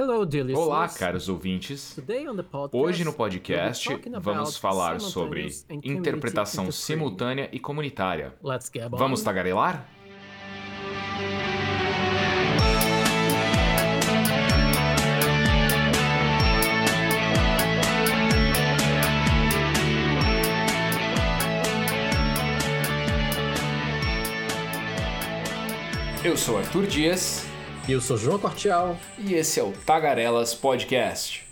Hello, Olá, caros ouvintes. Hoje no podcast vamos falar sobre interpretação simultânea e comunitária. Vamos tagarelar? Eu sou Arthur Dias eu sou João Cortial. e esse é o Tagarelas Podcast.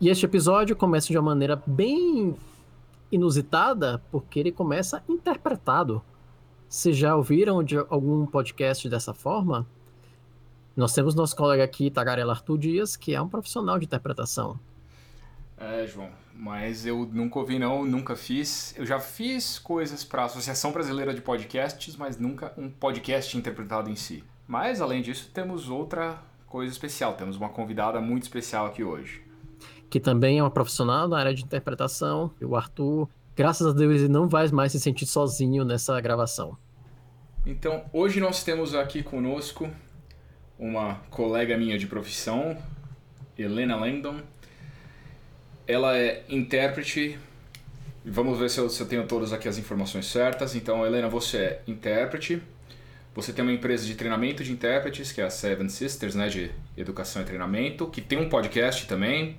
E este episódio começa de uma maneira bem inusitada, porque ele começa interpretado. Vocês já ouviram de algum podcast dessa forma? Nós temos nosso colega aqui, Tagarela Arthur Dias, que é um profissional de interpretação. É, João, mas eu nunca ouvi não, nunca fiz. Eu já fiz coisas para a Associação Brasileira de Podcasts, mas nunca um podcast interpretado em si. Mas além disso, temos outra coisa especial. Temos uma convidada muito especial aqui hoje. que também é uma profissional na área de interpretação. E o Arthur, graças a Deus, ele não vai mais se sentir sozinho nessa gravação. Então, hoje nós temos aqui conosco uma colega minha de profissão, Helena Langdon. Ela é intérprete. Vamos ver se eu, se eu tenho todas aqui as informações certas. Então, Helena, você é intérprete. Você tem uma empresa de treinamento de intérpretes, que é a Seven Sisters, né, de educação e treinamento, que tem um podcast também.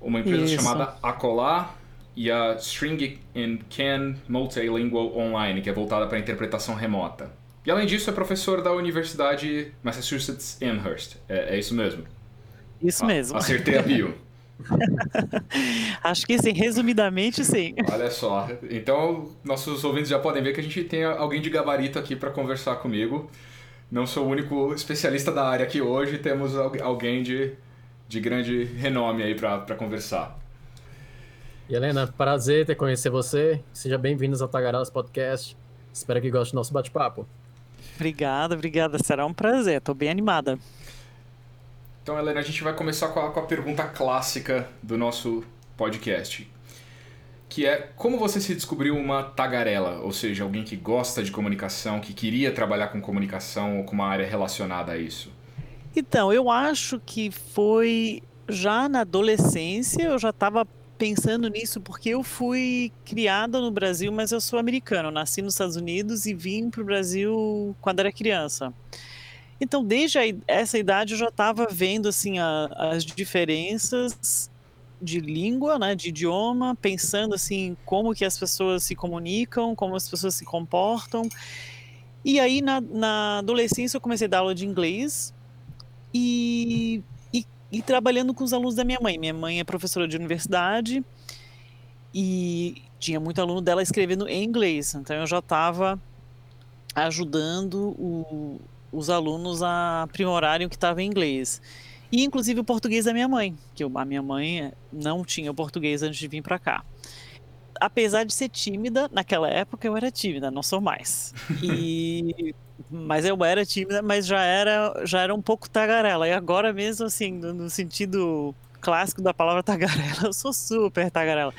Uma empresa Isso. chamada Acolá e a String and Can Multilingual Online, que é voltada para interpretação remota. E além disso, é professor da Universidade Massachusetts Amherst. É, é isso mesmo? Isso A- mesmo. Acertei a bio. Acho que sim, resumidamente sim. Olha só. Então, nossos ouvintes já podem ver que a gente tem alguém de gabarito aqui para conversar comigo. Não sou o único especialista da área aqui hoje, temos al- alguém de, de grande renome aí para conversar. E Helena, prazer ter conhecer você. Seja bem-vindos ao Tagarelas Podcast. Espero que goste do nosso bate-papo. Obrigada, obrigada. Será um prazer. Tô bem animada. Então, Helena, a gente vai começar com a, com a pergunta clássica do nosso podcast. Que é, como você se descobriu uma tagarela? Ou seja, alguém que gosta de comunicação, que queria trabalhar com comunicação ou com uma área relacionada a isso? Então, eu acho que foi já na adolescência, eu já estava pensando nisso, porque eu fui criada no Brasil, mas eu sou americano. Nasci nos Estados Unidos e vim para o Brasil quando era criança. Então, desde a essa idade, eu já estava vendo assim a- as diferenças de língua, né, de idioma, pensando assim como que as pessoas se comunicam, como as pessoas se comportam. E aí na, na adolescência eu comecei a dar aula de inglês e, e, e trabalhando com os alunos da minha mãe. Minha mãe é professora de universidade e tinha muito aluno dela escrevendo em inglês, então eu já estava ajudando o- os alunos a aprimorarem o que estava em inglês. E inclusive o português da minha mãe, que eu- a minha mãe não tinha o português antes de vir para cá. Apesar de ser tímida, naquela época eu era tímida, não sou mais. E mas eu era tímida, mas já era já era um pouco tagarela. E agora mesmo assim, no, no sentido clássico da palavra tagarela, eu sou super tagarela.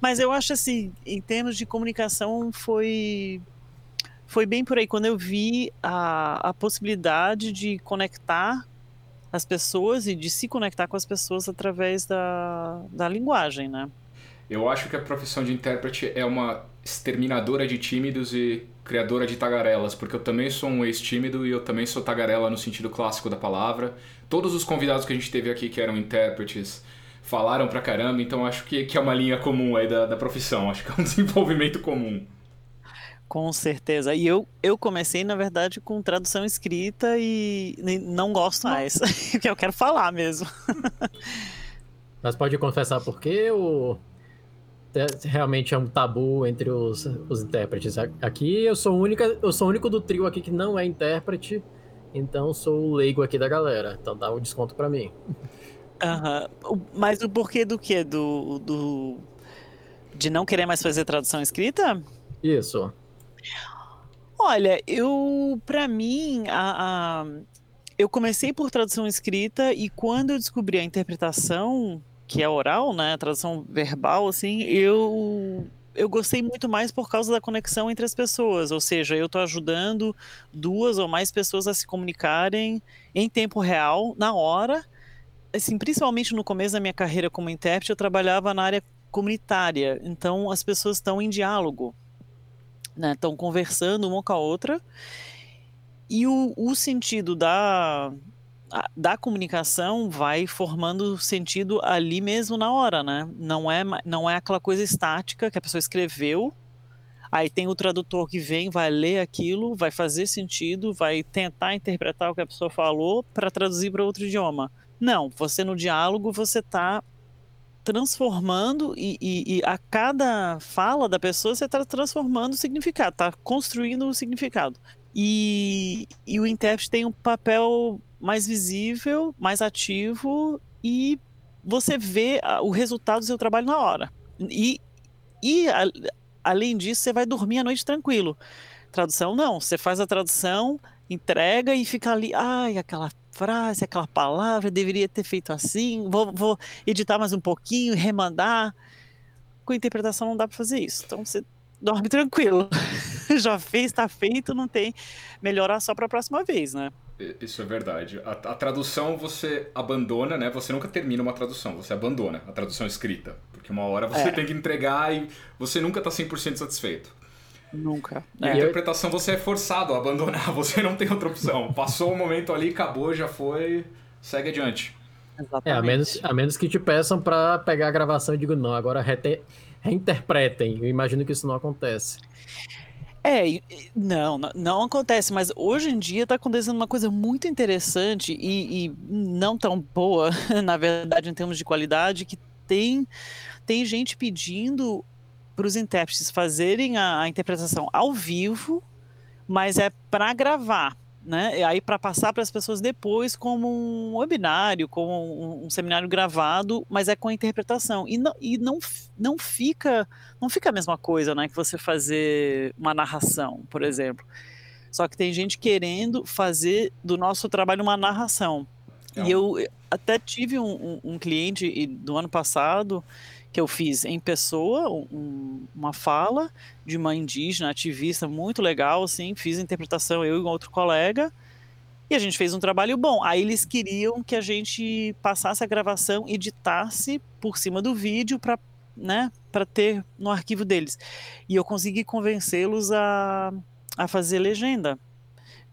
Mas eu acho assim, em termos de comunicação foi foi bem por aí quando eu vi a, a possibilidade de conectar as pessoas e de se conectar com as pessoas através da, da linguagem, né? Eu acho que a profissão de intérprete é uma exterminadora de tímidos e criadora de tagarelas, porque eu também sou um ex-tímido e eu também sou tagarela no sentido clássico da palavra. Todos os convidados que a gente teve aqui que eram intérpretes falaram pra caramba, então acho que, que é uma linha comum aí da, da profissão, acho que é um desenvolvimento comum. Com certeza. E eu, eu comecei, na verdade, com tradução escrita e não gosto mais. Porque eu quero falar mesmo. Mas pode confessar por quê ou te- realmente é um tabu entre os, os intérpretes? Aqui eu sou, única, eu sou o único do trio aqui que não é intérprete, então sou o leigo aqui da galera. Então dá um desconto pra mim. O- Mas o porquê do quê? Do, do... De não querer mais fazer tradução escrita? Isso. Olha, eu, pra mim, a, a- eu comecei por tradução escrita e quando eu descobri a interpretação, que é oral, né, a tradução verbal, assim, eu eu gostei muito mais por causa da conexão entre as pessoas, ou seja, eu estou ajudando duas ou mais pessoas a se comunicarem em tempo real, na hora, assim, principalmente no começo da minha carreira como intérprete, eu trabalhava na área comunitária, então as pessoas estão em diálogo, né? Estão conversando uma com a outra. E o, o sentido da, da comunicação vai formando sentido ali mesmo na hora, né? Não é, não é aquela coisa estática que a pessoa escreveu, aí tem o tradutor que vem, vai ler aquilo, vai fazer sentido, vai tentar interpretar o que a pessoa falou para traduzir para outro idioma. Não, você no diálogo você está transformando e, e, e, a cada fala da pessoa você está transformando o significado, está construindo o significado. E, e o intérprete tem um papel mais visível, mais ativo e você vê o resultado do seu trabalho na hora. E, e a, além disso, você vai dormir à noite tranquilo. Tradução não, você faz a tradução, entrega e fica ali, ai, aquela frase, aquela palavra, deveria ter feito assim, vou, vou editar mais um pouquinho, remandar. Com interpretação não dá para fazer isso. Então você dorme tranquilo. Já fez, está feito, não tem melhorar só para a próxima vez, né? Isso é verdade. A, a, tradução você abandona, né? Você nunca termina uma tradução, você abandona a tradução escrita. Porque uma hora você é. tem que entregar e você nunca está 100% satisfeito. Nunca. E é. a interpretação você é forçado a abandonar, você não tem outra opção. Passou o momento ali, acabou, já foi, segue adiante. Exatamente. É, a menos, a menos que te peçam para pegar a gravação e digo, não, agora rete, reinterpretem. Eu imagino que isso não acontece. É, não, não acontece, mas hoje em dia está acontecendo uma coisa muito interessante e, e, não tão boa, na verdade, em termos de qualidade, que tem, tem gente pedindo para os intérpretes fazerem a, a interpretação ao vivo, mas é para gravar né? E aí para passar para as pessoas depois como um webinário, como um, um, seminário gravado, mas é com a interpretação e não, e não, não fica não fica a mesma coisa, né? Que você fazer uma narração, por exemplo. Só que tem gente querendo fazer do nosso trabalho uma narração. E eu até tive um, um, um cliente do ano passado que eu fiz em pessoa, um, uma fala de uma indígena ativista muito legal, assim, fiz a interpretação eu e um outro colega, e a gente fez um trabalho bom. Aí eles queriam que a gente passasse a gravação, editasse por cima do vídeo para né, para ter no arquivo deles. E eu consegui convencê-los a, a fazer legenda.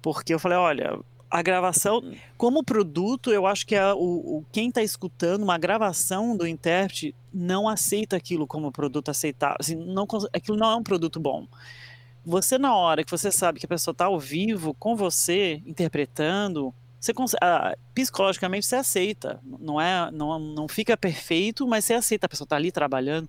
Porque eu falei, olha, a gravação, como produto, eu acho que a, o, o, quem está escutando uma gravação do intérprete não aceita aquilo como produto aceitável. Assim, não, aquilo não é um produto bom. Você, na hora que você sabe que a pessoa está ao vivo com você, interpretando, você ah, psicologicamente você aceita. Não, é, não, não fica perfeito, mas você aceita. A pessoa está ali trabalhando.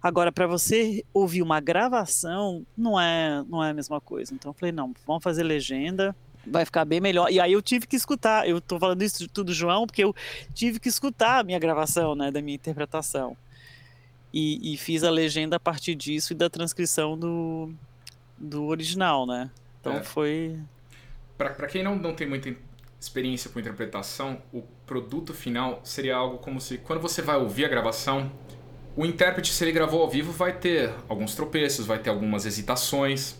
Agora, para você ouvir uma gravação, não é, não é a mesma coisa. Então, eu falei, não, vamos fazer legenda vai ficar bem melhor. E aí eu tive que escutar, eu tô falando isso tudo, João, porque eu tive que escutar a minha gravação, né, da minha interpretação. E, e fiz a legenda a partir disso e da transcrição do, do original, né? Então é. foi. Para quem não, não tem muita experiência com interpretação, o produto final seria algo como se, quando você vai ouvir a gravação, o intérprete, se ele gravou ao vivo, vai ter alguns tropeços, vai ter algumas hesitações.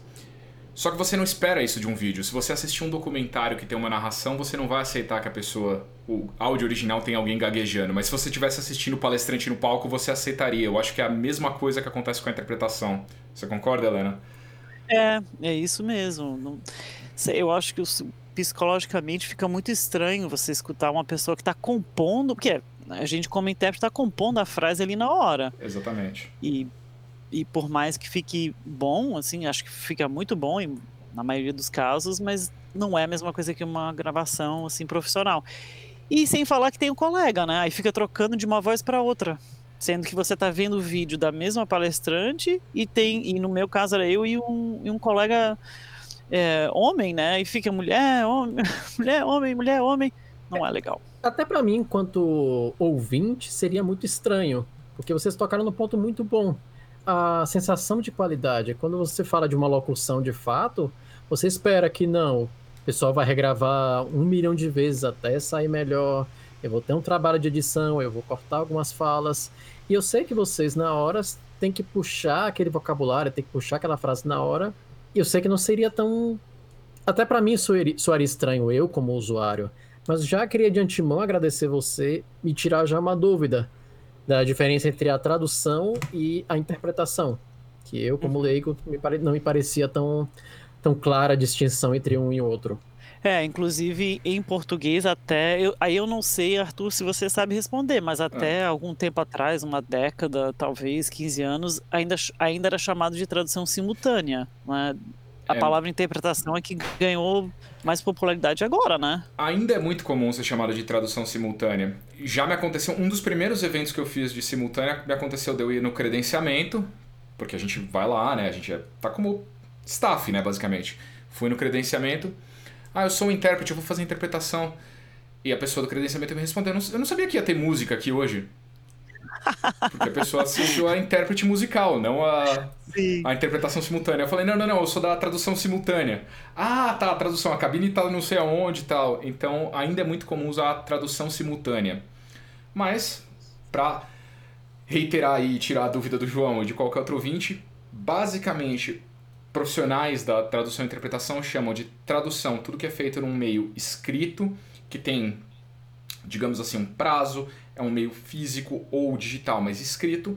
Só que você não espera isso de um vídeo. Se você assistir um documentário que tem uma narração, você não vai aceitar que a pessoa, o áudio original tem alguém gaguejando. Mas se você estivesse assistindo o palestrante no palco, você aceitaria. Eu acho que é a mesma coisa que acontece com a interpretação. Você concorda, Helena? É, é isso mesmo. eu acho que psicologicamente fica muito estranho você escutar uma pessoa que está compondo, porque a gente como intérprete está compondo a frase ali na hora. Exatamente. E e por mais que fique bom, assim, acho que fica muito bom em, na maioria dos casos, mas não é a mesma coisa que uma gravação assim profissional. E sem falar que tem um colega, né? Aí fica trocando de uma voz para outra, sendo que você tá vendo o vídeo da mesma palestrante e tem, e no meu caso era eu e um, e um colega é, homem, né? E fica mulher, homem, mulher, homem, mulher, homem. Não é legal. Até para mim, enquanto ouvinte, seria muito estranho, porque vocês tocaram no ponto muito bom a sensação de qualidade. Quando você fala de uma locução de fato, você espera que não, o pessoal vai regravar um milhão de vezes até sair melhor. Eu vou ter um trabalho de edição, eu vou cortar algumas falas. E eu sei que vocês, na hora, têm que puxar aquele vocabulário, tem que puxar aquela frase na hora. E eu sei que não seria tão. Até para mim soaria, soaria estranho, eu como usuário, Mas já queria de antemão agradecer você e tirar já uma dúvida da diferença entre a tradução e a interpretação. Que eu, como uhum. leigo, não me parecia tão, tão clara a distinção entre um e outro. É, inclusive em português até. Eu, aí eu não sei, Arthur, se você sabe responder, mas até ah. algum tempo atrás, uma década, talvez, 15 anos, ainda, ainda era chamado de tradução simultânea. Né? A é. palavra interpretação é que ganhou mais popularidade agora, né? Ainda é muito comum ser chamada de tradução simultânea. Já me aconteceu, um dos primeiros eventos que eu fiz de simultânea, me aconteceu de eu ir no credenciamento, porque a gente vai lá, né? A gente é, tá como staff, né, basicamente. Fui no credenciamento ah, eu sou um intérprete, eu vou fazer interpretação. E a pessoa do credenciamento me respondeu: eu não sabia que ia ter música aqui hoje. Porque a pessoa assistiu a intérprete musical, não a, a interpretação simultânea. Eu falei, não, não, não, eu sou da tradução simultânea. Ah, tá, a tradução, a cabine tá não sei aonde e tal. Então, ainda é muito comum usar a tradução simultânea. Mas, pra reiterar e tirar a dúvida do João e de qualquer outro ouvinte, basicamente, profissionais da tradução e interpretação chamam de tradução tudo que é feito num meio escrito, que tem, digamos assim, um prazo, é um meio físico ou digital, mas escrito.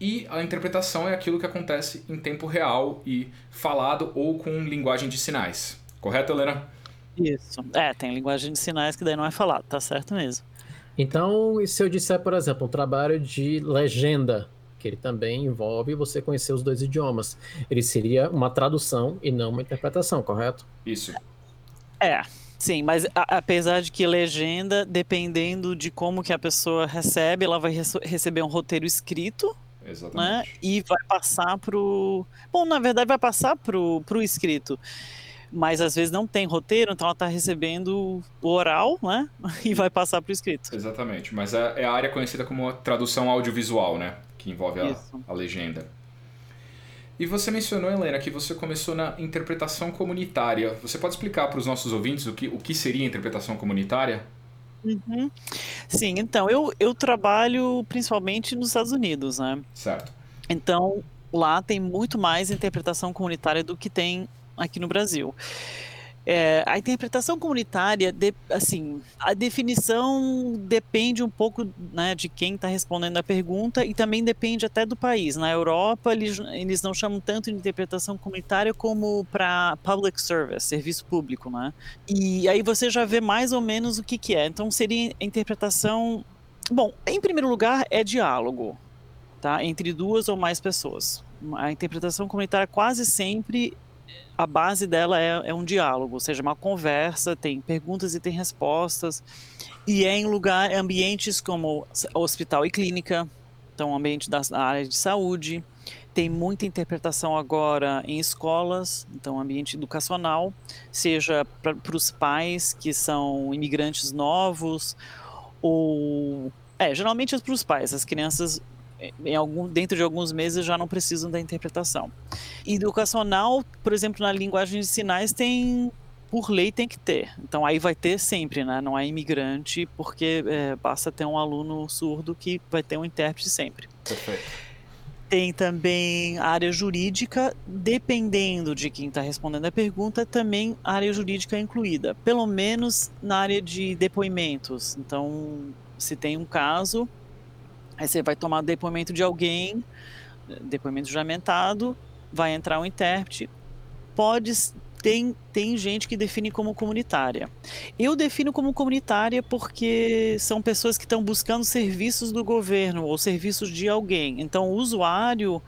E a interpretação é aquilo que acontece em tempo real e falado ou com linguagem de sinais. Correto, Helena? Isso. É, tem linguagem de sinais que daí não é falado, tá certo mesmo. Então, e se eu disser, por exemplo, um trabalho de legenda, que ele também envolve você conhecer os dois idiomas. Ele seria uma tradução e não uma interpretação, correto? Isso. É, sim, mas a, apesar de que legenda, dependendo de como que a pessoa recebe, ela vai receber um roteiro escrito, né, Exatamente. E vai passar pro. Bom, na verdade, vai passar pro, pro escrito. Mas às vezes não tem roteiro, então ela está recebendo o oral, né? E vai passar pro escrito. Exatamente. Mas é, é a área conhecida como tradução audiovisual, né? que envolve a, a, legenda. E você mencionou, Helena, que você começou na interpretação comunitária. Você pode explicar para os nossos ouvintes o que, o que seria interpretação comunitária? Uhum. Sim, então, eu, eu trabalho principalmente nos Estados Unidos, né? Certo. Então, lá tem muito mais interpretação comunitária do que tem aqui no Brasil. É, a interpretação comunitária, de, assim, a definição depende um pouco né, de quem está respondendo a pergunta e também depende até do país. Na Europa, eles, eles não chamam tanto de interpretação comunitária como para public service, serviço público, né? E aí você já vê mais ou menos o que, que é. Então, seria interpretação. Bom, em primeiro lugar, é diálogo, tá? Entre duas ou mais pessoas. A interpretação comunitária quase sempre a base dela é, é, um diálogo, ou seja, uma conversa, tem perguntas e tem respostas, e é em lugar, ambientes como hospital e clínica, então ambiente da área de saúde, tem muita interpretação agora em escolas, então ambiente educacional, seja para os pais que são imigrantes novos, ou é, geralmente é para os pais, as crianças em algum, dentro de alguns meses já não precisam da interpretação. Educacional, por exemplo, na linguagem de sinais tem por lei tem que ter. Então aí vai ter sempre, né? Não é imigrante, porque é, basta ter um aluno surdo que vai ter um intérprete sempre. Perfeito. Tem também a área jurídica, dependendo de quem está respondendo a pergunta, também a área jurídica é incluída, pelo menos na área de depoimentos. Então, se tem um caso, Aí você vai tomar depoimento de alguém, depoimento juramentado, vai entrar um intérprete. Pode tem, tem gente que define como comunitária. Eu defino como comunitária porque são pessoas que estão buscando serviços do governo ou serviços de alguém. Então, o usuário.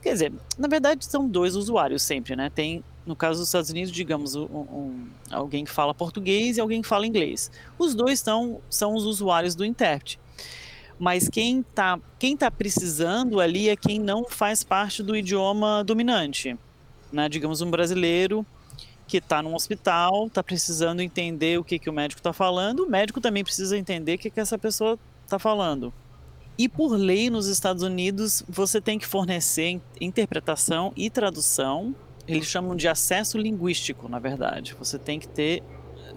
Quer dizer, na verdade, são dois usuários sempre, né? Tem, no caso dos Estados Unidos, digamos, um, um, alguém que fala português e alguém que fala inglês. Os dois são, são os usuários do intérprete mas quem está quem tá precisando ali é quem não faz parte do idioma dominante. Né? Digamos, um brasileiro que está num hospital, está precisando entender o que, que o médico está falando, o médico também precisa entender o que, que essa pessoa está falando. E por lei nos Estados Unidos, você tem que fornecer interpretação e tradução. Eles chamam de acesso linguístico, na verdade. Você tem que ter,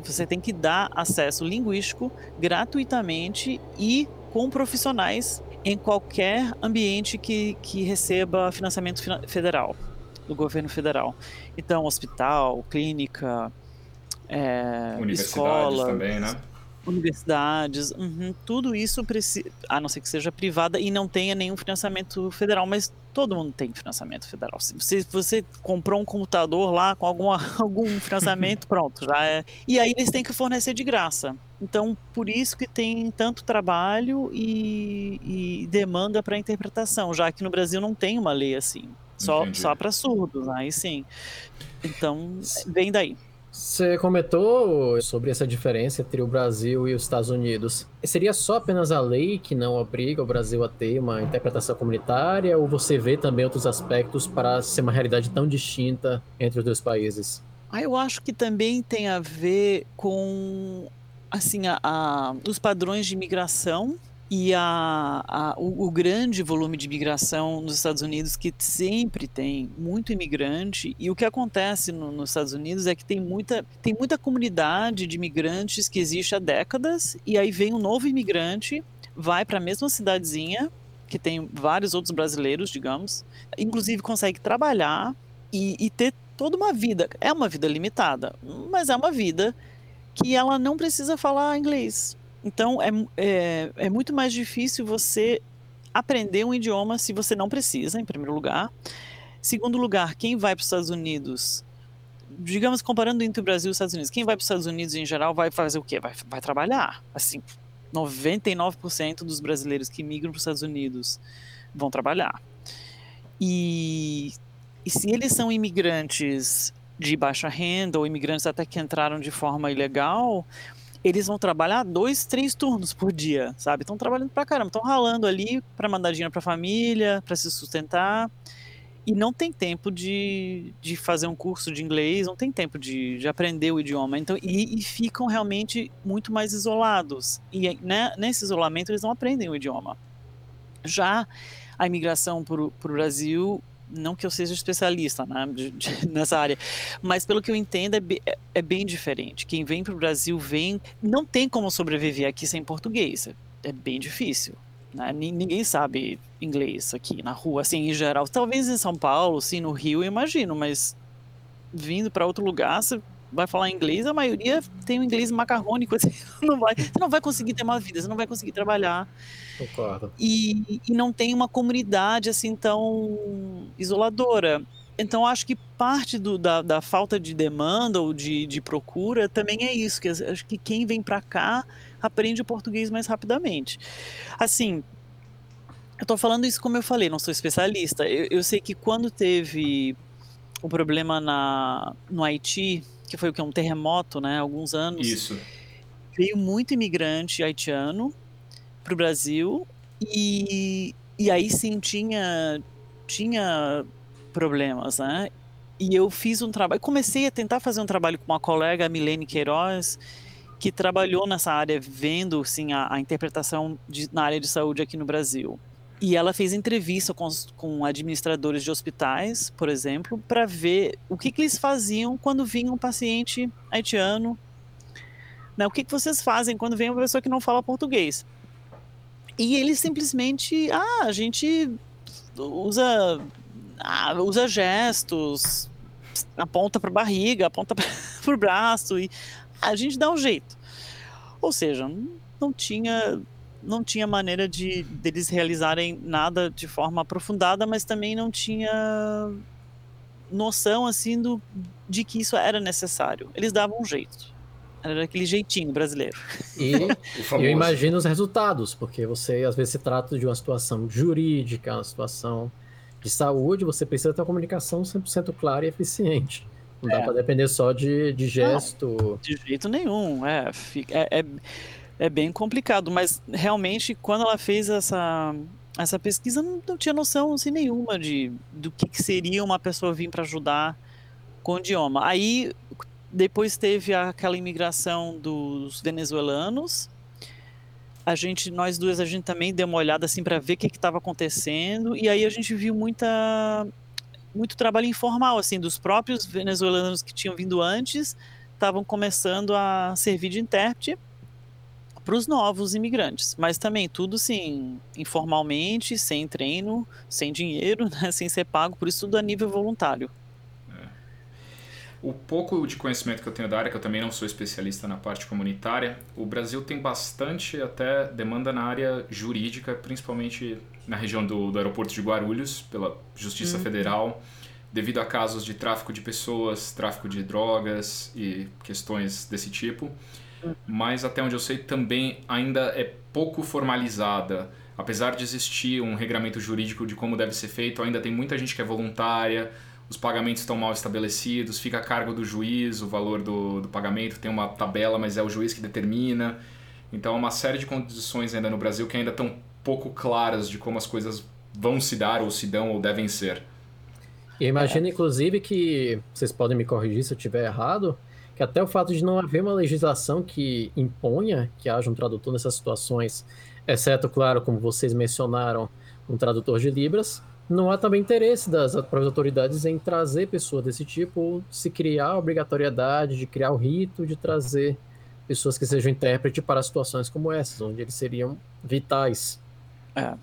você tem que dar acesso linguístico gratuitamente e com profissionais em qualquer ambiente que, que receba financiamento federal, do governo federal. Então, hospital, clínica, é, escolas, também, né? Universidades, uhum, tudo isso precisa, a não ser que seja privada e não tenha nenhum financiamento federal, mas todo mundo tem financiamento federal. Se você, você comprou um computador lá com alguma, algum financiamento, pronto, já é. E aí eles têm que fornecer de graça. Então, por isso que tem tanto trabalho e, e demanda para interpretação, já que no Brasil não tem uma lei assim, só, só para surdos, aí sim. Então, vem daí. Você comentou sobre essa diferença entre o Brasil e os Estados Unidos. Seria só apenas a lei que não obriga o Brasil a ter uma interpretação comunitária, ou você vê também outros aspectos para ser uma realidade tão distinta entre os dois países? Ah, eu acho que também tem a ver com assim a, a os padrões de imigração e a, a, o, o, grande volume de imigração nos Estados Unidos, que sempre tem muito imigrante, e o que acontece no, nos Estados Unidos é que tem muita, tem muita comunidade de imigrantes que existe há décadas, e aí vem um novo imigrante, vai para a mesma cidadezinha, que tem vários outros brasileiros, digamos, inclusive consegue trabalhar e, e ter toda uma vida. É uma vida limitada, mas é uma vida que ela não precisa falar inglês então, é, é, é muito mais difícil você aprender um idioma se você não precisa, em primeiro lugar. Segundo lugar, quem vai para os Estados Unidos, digamos, comparando entre o Brasil e os Estados Unidos, quem vai para os Estados Unidos em geral vai fazer o quê? Vai, vai trabalhar. Assim, 99% dos brasileiros que migram para os Estados Unidos vão trabalhar. E, e se eles são imigrantes de baixa renda ou imigrantes até que entraram de forma ilegal, eles vão trabalhar dois, três turnos por dia, sabe? Estão trabalhando pra caramba, estão ralando ali para mandar dinheiro pra família, para se sustentar. E não tem tempo de, de fazer um curso de inglês, não tem tempo de, de aprender o idioma. Então, e, e ficam realmente muito mais isolados. E né, nesse isolamento eles não aprendem o idioma. Já a imigração para o Brasil não que eu seja especialista né, de, de, nessa área, mas pelo que eu entendo é, é, é bem diferente. Quem vem para o Brasil vem, não tem como sobreviver aqui sem português, é bem difícil. Né? Ninguém sabe inglês aqui na rua, assim, em geral. Talvez em São Paulo, sim, no Rio, eu imagino, mas vindo para outro lugar, você vai falar inglês, a maioria tem um inglês macarrônico, assim, não vai, você não vai conseguir ter uma vida, você não vai conseguir trabalhar. Concordo. E, e não tem uma comunidade assim tão isoladora. Então, acho que parte do, da, da, falta de demanda ou de, de procura também é isso, que acho que quem vem para cá aprende o português mais rapidamente. Assim, eu estou falando isso como eu falei, não sou especialista. Eu, eu sei que quando teve o problema na, no Haiti, que foi o que um terremoto, né, alguns anos. Isso. Veio muito imigrante haitiano para o Brasil e, e aí sim tinha tinha problemas, né? E eu fiz um trabalho, comecei a tentar fazer um trabalho com uma colega, a Milene Queiroz, que trabalhou nessa área, vendo sim, a, a interpretação de, na área de saúde aqui no Brasil. E ela fez entrevista com, com administradores de hospitais, por exemplo, para ver o que, que, eles faziam quando vinha um paciente haitiano. Né? O que, que vocês fazem quando vem uma pessoa que não fala português? E eles simplesmente, ah, a gente usa, ah, usa gestos, aponta para a barriga, aponta para o braço e a gente dá um jeito. Ou seja, não tinha não tinha maneira de deles realizarem nada de forma aprofundada, mas também não tinha noção assim do de que isso era necessário. Eles davam um jeito. Era aquele jeitinho brasileiro. E eu imagino os resultados, porque você às vezes se trata de uma situação jurídica, uma situação de saúde, você precisa ter uma comunicação 100% clara e eficiente. Não é. dá para depender só de, de gesto. Não, de jeito nenhum. É, é, é é bem complicado, mas realmente quando ela fez essa essa pesquisa não, não tinha noção assim, nenhuma de do que, que seria uma pessoa vir para ajudar com o idioma. Aí depois teve aquela imigração dos venezuelanos. A gente, nós duas, a gente também deu uma olhada assim para ver o que estava acontecendo e aí a gente viu muita muito trabalho informal assim dos próprios venezuelanos que tinham vindo antes estavam começando a servir de intérprete para os novos imigrantes, mas também tudo sim, informalmente, sem treino, sem dinheiro, né, sem ser pago, por isso tudo a nível voluntário. É. o pouco de conhecimento que eu tenho da área, que eu também não sou especialista na parte comunitária, o Brasil tem bastante até demanda na área jurídica, principalmente na região do, do aeroporto de Guarulhos, pela Justiça uhum. Federal, devido a casos de tráfico de pessoas, tráfico de drogas e questões desse tipo. Mas até onde eu sei também ainda é pouco formalizada. Apesar de existir um regramento jurídico de como deve ser feito, ainda tem muita gente que é voluntária, os pagamentos estão mal estabelecidos, fica a cargo do juiz o valor do, do pagamento, tem uma tabela, mas é o juiz que determina. Então, uma série de condições ainda no Brasil que ainda estão pouco claras de como as coisas vão se dar, ou se dão, ou devem ser. E imagino, inclusive, que vocês podem me corrigir se eu estiver errado, que até o fato de não haver uma legislação que imponha que haja um tradutor nessas situações, exceto, claro, como vocês mencionaram, um tradutor de Libras, não há também interesse das autoridades em trazer pessoas desse tipo, ou se criar a obrigatoriedade de criar o rito de trazer pessoas que sejam intérprete para situações como essas, onde eles seriam vitais. É.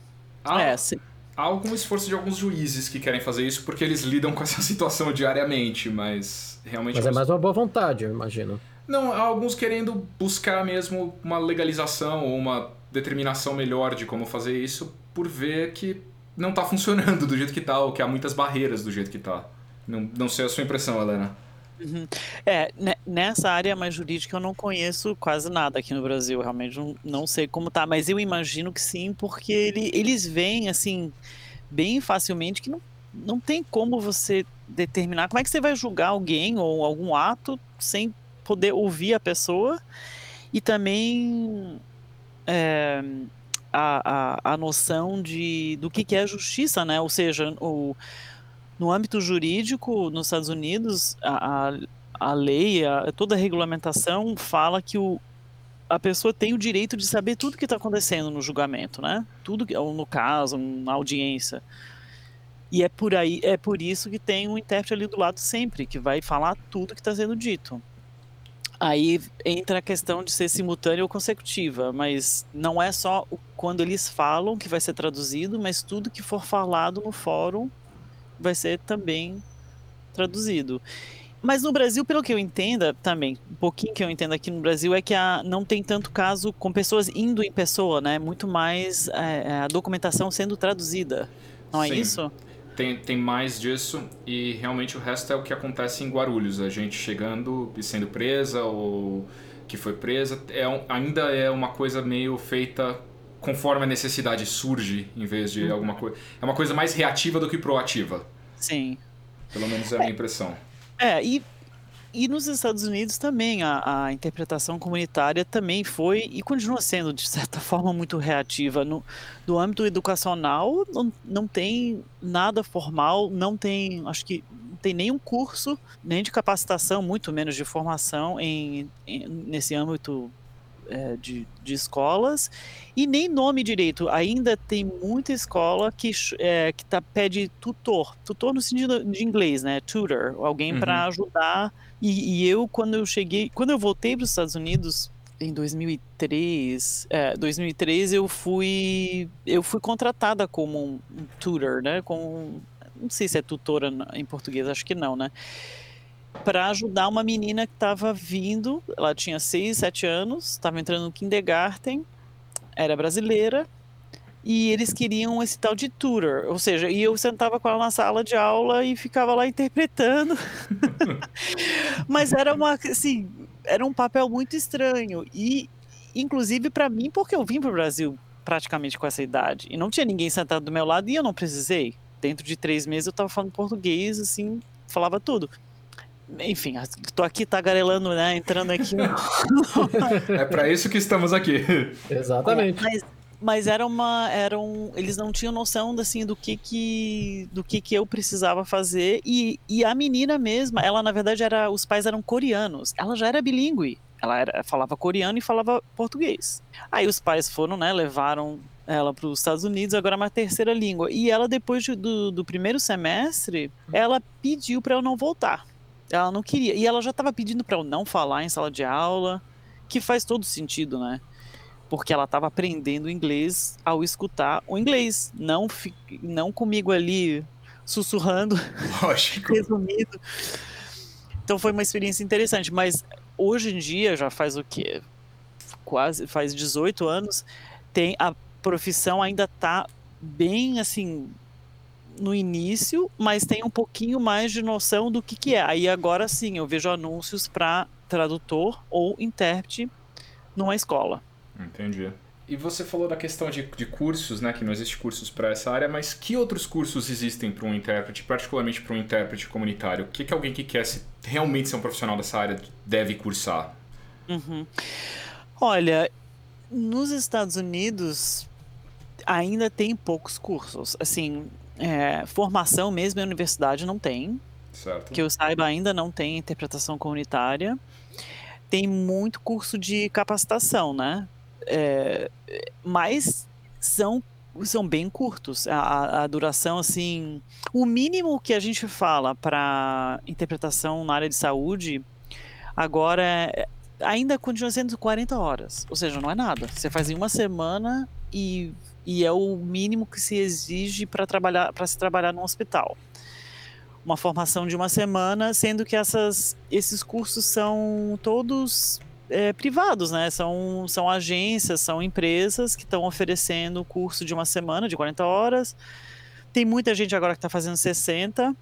Há, é, sim. há algum esforço de alguns juízes que querem fazer isso porque eles lidam com essa situação diariamente, mas realmente. Mas é mais uma boa vontade, eu imagino. Não, há alguns querendo buscar mesmo uma legalização ou uma determinação melhor de como fazer isso, por ver que não tá funcionando do jeito que tá, ou que há muitas barreiras do jeito que tá. Não, não sei a sua impressão, Helena. Uhum. É, nessa área mais jurídica eu não conheço quase nada aqui no Brasil, realmente não, não sei como tá, mas eu imagino que sim, porque ele, eles veem assim, bem facilmente que não, não tem como você determinar como é que você vai julgar alguém ou algum ato sem poder ouvir a pessoa e também é, a, a, a noção de, do que, que é justiça, né? Ou seja, o, no âmbito jurídico, nos Estados Unidos, a, a, a lei, a, toda a regulamentação fala que o, a pessoa tem o direito de saber tudo que está acontecendo no julgamento, né? Tudo ou no caso, na audiência. E é por aí, é por isso que tem um intérprete ali do lado sempre, que vai falar tudo que está sendo dito. Aí entra a questão de ser simultânea ou consecutiva, mas não é só quando eles falam que vai ser traduzido, mas tudo que for falado no fórum vai ser também traduzido. Mas no Brasil, pelo que eu entenda também, um pouquinho que eu entendo aqui no Brasil é que a, não tem tanto caso com pessoas indo em pessoa, né? Muito mais é, a documentação sendo traduzida. Não é Sim. isso? Tem, tem mais disso e realmente o resto é o que acontece em Guarulhos. A gente chegando e sendo presa ou que foi presa. É, ainda é uma coisa meio feita conforme a necessidade surge, em vez de uhum. alguma coisa. É uma coisa mais reativa do que proativa. Sim. Pelo menos é a minha impressão. É, e e nos Estados Unidos também a, a, interpretação comunitária também foi e continua sendo de certa forma muito reativa. No, no âmbito educacional não, não tem nada formal não tem acho que não tem nenhum curso nem de capacitação muito menos de formação em, em nesse âmbito é, de, de escolas. E nem nome direito. Ainda tem muita escola que é, que tá pede tutor. Tutor no sentido de inglês né? Tutor. Alguém uhum. para ajudar e, e, eu, quando eu cheguei, quando eu voltei para os Estados Unidos em 2003, é, 2003 eu fui, eu fui contratada como um tutor, né? Com, não sei se é tutora em português, acho que não, né? Para ajudar uma menina que estava vindo, ela tinha 6, 7 anos, estava entrando no kindergarten, era brasileira, e eles queriam esse tal de tutor, ou seja, e eu sentava com ela na sala de aula e ficava lá interpretando. Mas era uma, assim, era um papel muito estranho e inclusive para mim, porque eu vim para o Brasil praticamente com essa idade e não tinha ninguém sentado do meu lado e eu não precisei. Dentro de três meses eu estava falando português, assim, falava tudo. Enfim, tô aqui tagarelando, né? Entrando aqui. é para isso que estamos aqui. Exatamente. Mas, mas era uma era um, eles não tinham noção assim do que que do que que eu precisava fazer. E, e a menina mesma ela na verdade era os pais eram coreanos. Ela já era bilíngue. Ela era, falava coreano e falava português. Aí os pais foram né levaram ela para os Estados Unidos agora é uma terceira língua. E ela depois do, do primeiro semestre ela pediu para eu não voltar. Ela não queria. E ela já estava pedindo para eu não falar em sala de aula que faz todo sentido né porque ela estava aprendendo inglês ao escutar o inglês, não, não comigo ali sussurrando, resumido. Então foi uma experiência interessante, mas hoje em dia, já faz o quê? Quase, faz 18 anos, tem a profissão ainda está bem, assim, no início, mas tem um pouquinho mais de noção do que que é. Aí agora sim, eu vejo anúncios para tradutor ou intérprete numa escola. Entendi. E você falou da questão de, de cursos, né? Que não existe cursos para essa área, mas que outros cursos existem para um intérprete, particularmente para um intérprete comunitário? O que, que alguém que quer se, realmente ser um profissional dessa área deve cursar? Uhum. Olha, nos Estados Unidos ainda tem poucos cursos. Assim, é, formação mesmo em universidade não tem. Certo. Que eu saiba, ainda não tem interpretação comunitária. Tem muito curso de capacitação, né? É, mas são são bem curtos. A, a, duração, assim, o mínimo que a gente fala para interpretação na área de saúde agora é, ainda continua sendo 40 horas. Ou seja, não é nada. Você faz em uma semana e, e é o mínimo que se exige para trabalhar para se trabalhar no hospital. Uma formação de uma semana, sendo que essas, esses cursos são todos é, privados, né? São, são agências, são empresas que estão oferecendo o curso de uma semana, de 40 horas. Tem muita gente agora que está fazendo 60.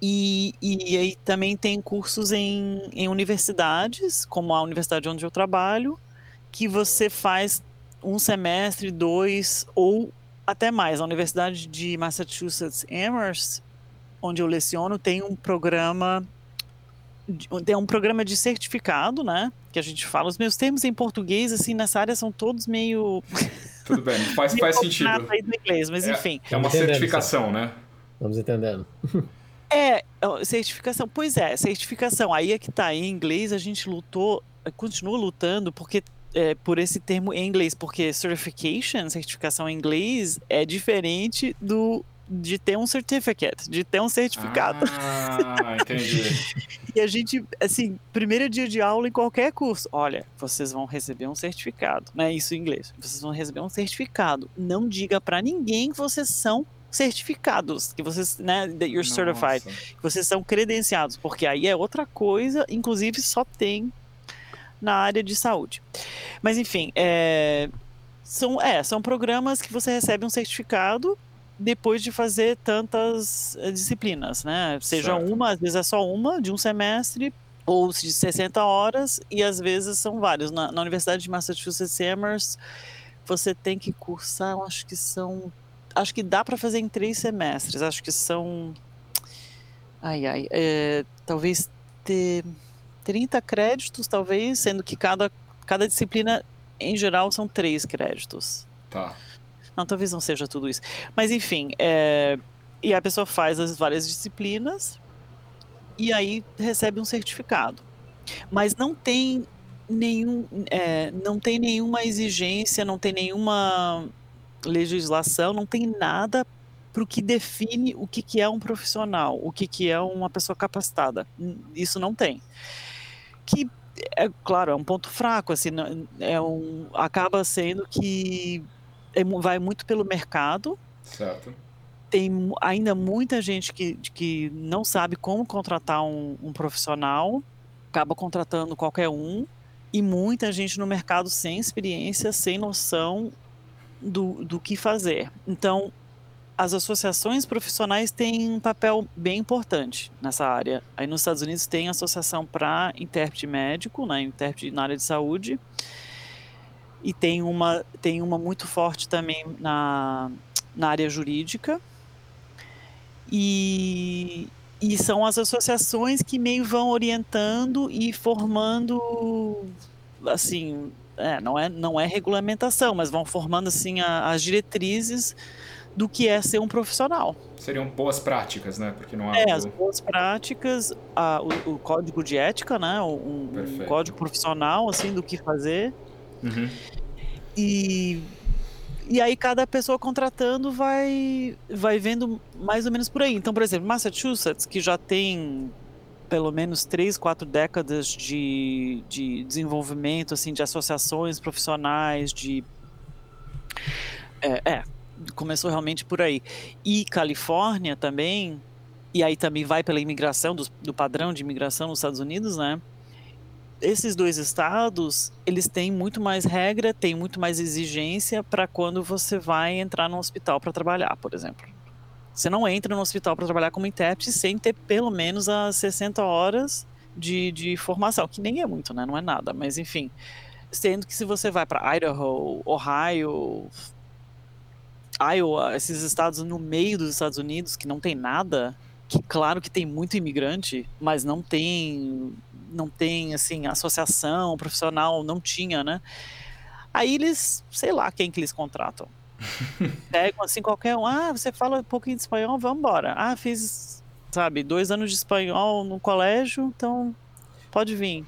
E, e aí também tem cursos em, em universidades, como a universidade onde eu trabalho, que você faz um semestre, dois ou até mais. A Universidade de Massachusetts Amherst, onde eu leciono, tem um programa é um programa de certificado, né? Que a gente fala. Os meus termos em português, assim, nessa área são todos meio. Tudo bem, faz, faz sentido. Aí do inglês, mas é, enfim. É uma certificação, né? Vamos entendendo. É, certificação. Pois é, certificação. Aí é que tá. Em inglês a gente lutou, continua lutando, porque é, por esse termo em inglês, porque certification, certificação em inglês, é diferente do de ter um certificate, de ter um certificado. Ah, entendi. e a gente, assim, primeiro dia de aula em qualquer curso, olha, vocês vão receber um certificado, né? Isso em inglês. Vocês vão receber um certificado. Não diga para ninguém que vocês são certificados, que vocês, né, that you're Nossa. certified, que vocês são credenciados, porque aí é outra coisa, inclusive só tem na área de saúde. Mas enfim, é, são, é, são programas que você recebe um certificado depois de fazer tantas eh, disciplinas, né? Seja certo. uma, às vezes é só uma de um semestre, ou de 60 horas, e às vezes são vários. Na, na Universidade de Massachusetts Amherst, você tem que cursar, acho que são. Acho que dá para fazer em três semestres, acho que são. Ai, ai. É, talvez ter 30 créditos, talvez, sendo que cada, cada disciplina, em geral, são três créditos. Tá. Não, talvez não seja tudo isso. Mas enfim, é... e a pessoa faz as várias disciplinas e aí recebe um certificado. Mas não tem nenhum, é, não tem nenhuma exigência, não tem nenhuma legislação, não tem nada para o que define o que, que é um profissional, o que, que é uma pessoa capacitada. Isso não tem. Que é claro, é um ponto fraco, assim, é um, acaba sendo que é, vai muito pelo mercado. Certo. Tem ainda muita gente que, que não sabe como contratar um, um profissional, acaba contratando qualquer um, e muita gente no mercado sem experiência, sem noção do, do que fazer. Então, as associações profissionais têm um papel bem importante nessa área. Aí nos Estados Unidos tem a associação para intérprete médico, né, intérprete na área de saúde, e tem uma, tem uma muito forte também na, na área jurídica. E, e são as associações que meio vão orientando e formando, assim, é, não, é, não é regulamentação, mas vão formando assim a, as diretrizes do que é ser um profissional. Seriam boas práticas, né? Porque não há. É, as boas práticas, a, o, o, código de ética, né? Um, um, código profissional, assim, do que fazer. Uhum. E, e aí cada pessoa contratando vai, vai vendo mais ou menos por aí. Então, por exemplo, Massachusetts, que já tem pelo menos três, quatro décadas de, de desenvolvimento, assim, de associações profissionais, de... É, é, começou realmente por aí. E Califórnia também e aí também vai pela imigração, do, do padrão de imigração nos Estados Unidos, né? Esses dois estados, eles têm muito mais regra, têm muito mais exigência para quando você vai entrar no hospital para trabalhar, por exemplo. Você não entra no hospital para trabalhar como intérprete sem ter pelo menos as 60 horas de, de formação, que nem é muito, né? Não é nada, mas enfim. Sendo que se você vai para Idaho, Ohio, Iowa, esses estados no meio dos Estados Unidos que não tem nada, que claro que tem muito imigrante, mas não tem não tem assim associação profissional, não tinha, né? Aí eles, sei lá, quem que eles contratam. Pegam assim qualquer um, ah, você fala um pouquinho de espanhol, vamos embora. Ah, fiz, sabe, dois anos de espanhol no colégio, então pode vir,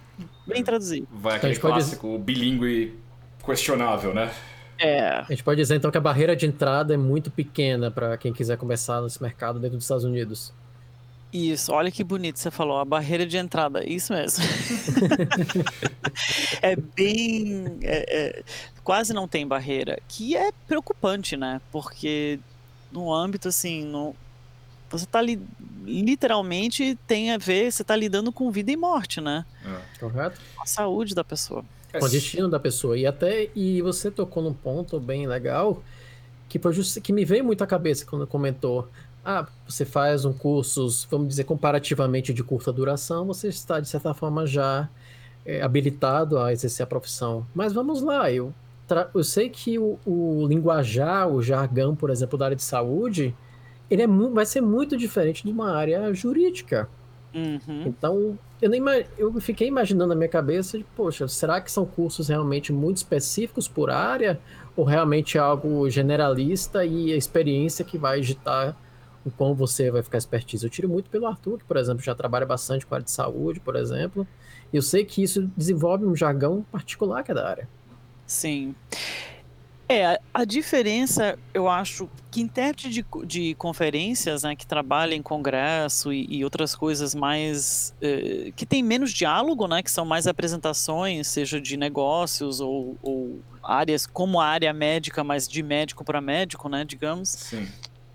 vem traduzir. Vai aquele clássico, pode... bilíngue questionável, né? É. A gente pode dizer então que a barreira de entrada é muito pequena para quem quiser começar nesse mercado dentro dos Estados Unidos. Isso, olha que bonito você falou, a barreira de entrada, isso mesmo. é bem. É, é, quase não tem barreira, que é preocupante, né? Porque no âmbito assim, no, você está li, literalmente tem a ver, você está lidando com vida e morte, né? É. Correto. A saúde da pessoa. Com o destino da pessoa. E até e você tocou num ponto bem legal que, que me veio muito à cabeça quando comentou ah, você faz um curso, vamos dizer, comparativamente de curta duração, você está, de certa forma, já é, habilitado a exercer a profissão. Mas vamos lá, eu, eu sei que o, o, linguajar, o jargão, por exemplo, da área de saúde, ele é vai ser muito diferente de uma área jurídica. Uhum. Então, eu, nem, eu fiquei imaginando na minha cabeça, de, poxa, será que são cursos realmente muito específicos por área? Ou realmente é algo generalista e a experiência que vai digitar o quão você vai ficar expertise. Eu tiro muito pelo Arthur, que, por exemplo, já trabalha bastante com a área de saúde, por exemplo. E eu sei que isso desenvolve um jargão particular que é da área. Sim. É, a diferença, eu acho, que intérprete de, de conferências, né, que trabalha em congresso e, e outras coisas mais, eh, que tem menos diálogo, né, que são mais apresentações, seja de negócios ou, ou áreas, como a área médica, mas de médico para médico, né, digamos. Sim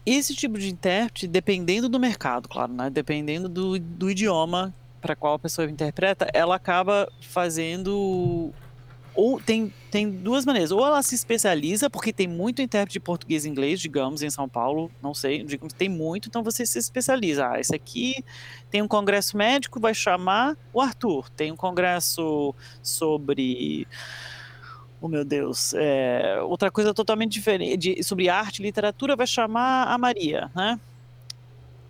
esse tipo de intérprete, dependendo do mercado, claro, né? Dependendo do, do idioma para qual a pessoa interpreta, ela acaba fazendo ou tem, tem duas maneiras. Ou ela se especializa, porque tem muito intérprete de português e inglês, digamos, em São Paulo, não sei, digamos, tem muito, então você se especializa. Ah, esse aqui tem um congresso médico, vai chamar o Arthur. Tem um congresso sobre oh meu Deus, é, outra coisa totalmente diferente sobre arte e literatura vai chamar a Maria, né?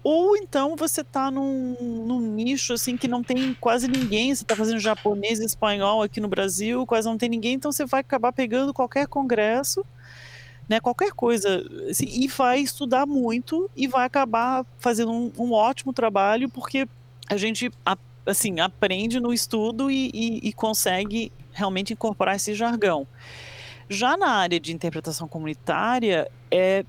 Ou então você está num, num, nicho assim que não tem quase ninguém, você está fazendo japonês e espanhol aqui no Brasil, quase não tem ninguém, então você vai acabar pegando qualquer congresso, né, qualquer coisa, assim, e vai estudar muito e vai acabar fazendo um, um ótimo trabalho, porque a gente assim, aprende no estudo e, e, e consegue realmente incorporar esse jargão. Já na área de interpretação comunitária, é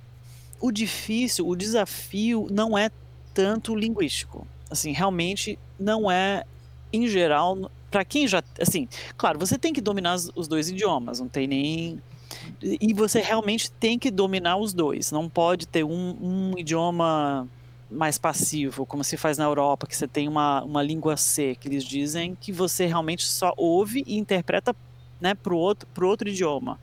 o difícil, o desafio não é tanto linguístico. Assim, realmente não é, em geral, para quem já, assim, claro, você tem que dominar os dois idiomas, não tem nem e você realmente tem que dominar os dois. Não pode ter um, um idioma mais passivo, como se faz na Europa, que você tem uma, uma língua C, que eles dizem que você realmente só ouve e interpreta né, para o outro, outro idioma,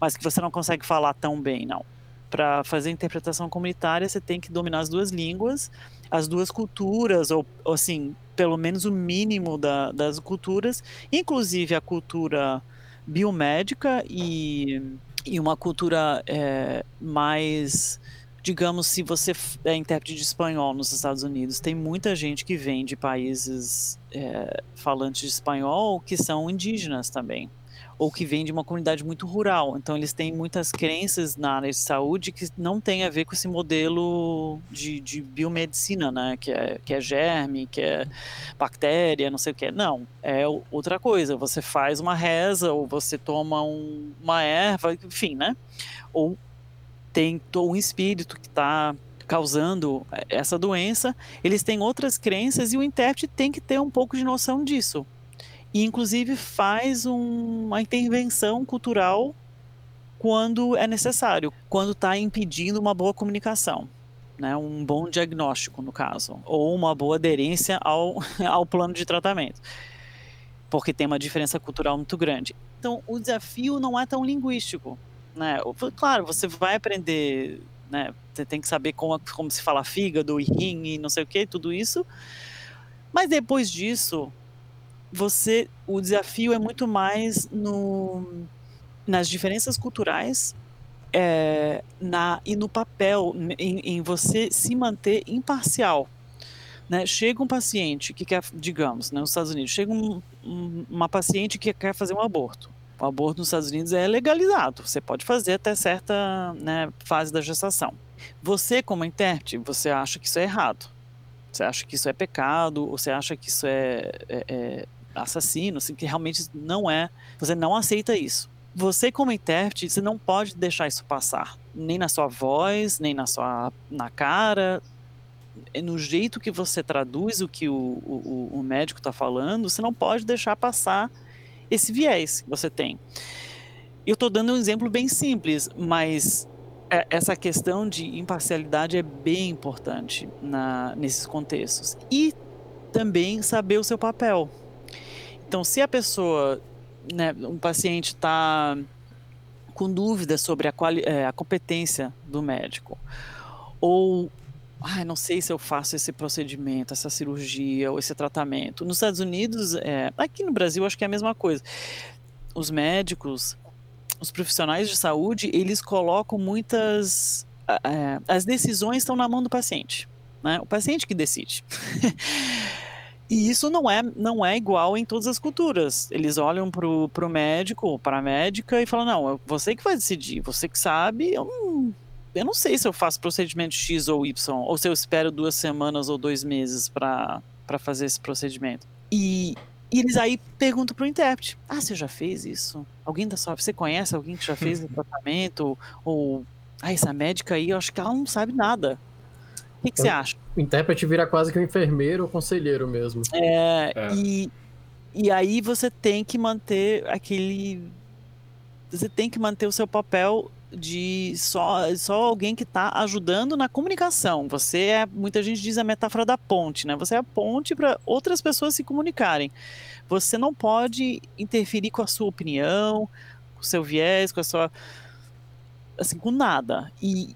mas que você não consegue falar tão bem, não. Para fazer interpretação comunitária, você tem que dominar as duas línguas, as duas culturas, ou, ou assim, pelo menos o mínimo da, das culturas, inclusive a cultura biomédica e, e uma cultura é, mais digamos, se você é intérprete de espanhol nos Estados Unidos, tem muita gente que vem de países é, falantes de espanhol que são indígenas também, ou que vem de uma comunidade muito rural. Então, eles têm muitas crenças na área de saúde que não tem a ver com esse modelo de, de biomedicina, né? Que é, que é germe, que é bactéria, não sei o que. Não, é outra coisa. Você faz uma reza, ou você toma um, uma erva, enfim, né? Ou tem um espírito que está causando eh, essa doença, eles têm outras crenças e o intérprete tem que ter um pouco de noção disso. E, inclusive, faz um, uma intervenção cultural quando é necessário, quando está impedindo uma boa comunicação. né, um bom diagnóstico, no caso, ou uma boa aderência ao, ao plano de tratamento, porque tem uma diferença cultural muito grande. Então, o desafio não é tão linguístico. Né? Claro, você vai aprender, né, você tem que saber como, como se fala fígado e rim e não sei o que, tudo isso, mas depois disso, você, o desafio é muito mais no, nas diferenças culturais é, na, e no papel, em, em, você se manter imparcial. Né? Chega um paciente que quer, digamos, né, nos Estados Unidos, chega um, um, uma paciente que quer fazer um aborto. O aborto nos Estados Unidos é legalizado, você pode fazer até certa né, fase da gestação. Você, como intérprete, você acha que isso é errado. Você acha que isso é pecado, ou você acha que isso é, é, é assassino, assim, que realmente não é. Você não aceita isso você como intérprete, você não pode deixar isso passar, nem na sua voz, nem na sua na cara, no jeito que você traduz o que o, o, o médico está falando, você não pode deixar passar esse viés que você tem. Eu estou dando um exemplo bem simples, mas é, essa questão de imparcialidade é bem importante na, nesses contextos. E também saber o seu papel. Então, se a pessoa né, um paciente está com dúvidas sobre a, é, a competência do médico, ou ah, não sei se eu faço esse procedimento, essa cirurgia ou esse tratamento. Nos Estados Unidos, é, aqui no Brasil, acho que é a mesma coisa. Os médicos, os profissionais de saúde, eles colocam muitas. É, as decisões estão na mão do paciente. Né? O paciente que decide. E isso não é, não é igual em todas as culturas. Eles olham pro, pro médico, para a médica e falam: não, é você que vai decidir, você que sabe. Eu não, eu não sei se eu faço procedimento X ou Y, ou se eu espero duas semanas ou dois meses para fazer esse procedimento. E, e eles aí perguntam pro intérprete: ah, você já fez isso? Alguém da sua. Você conhece alguém que já fez o tratamento? Ou. Ah, essa médica aí, eu acho que ela não sabe nada. O que, que você acha? O intérprete vira quase que um enfermeiro ou conselheiro mesmo. É, é, E, e aí você tem que manter aquele. Você tem que manter o seu papel de só, só alguém que está ajudando na comunicação. Você é, muita gente diz a metáfora da ponte, né? Você é a ponte para outras pessoas se comunicarem. Você não pode interferir com a sua opinião, com o seu viés, com a sua assim, com nada. E,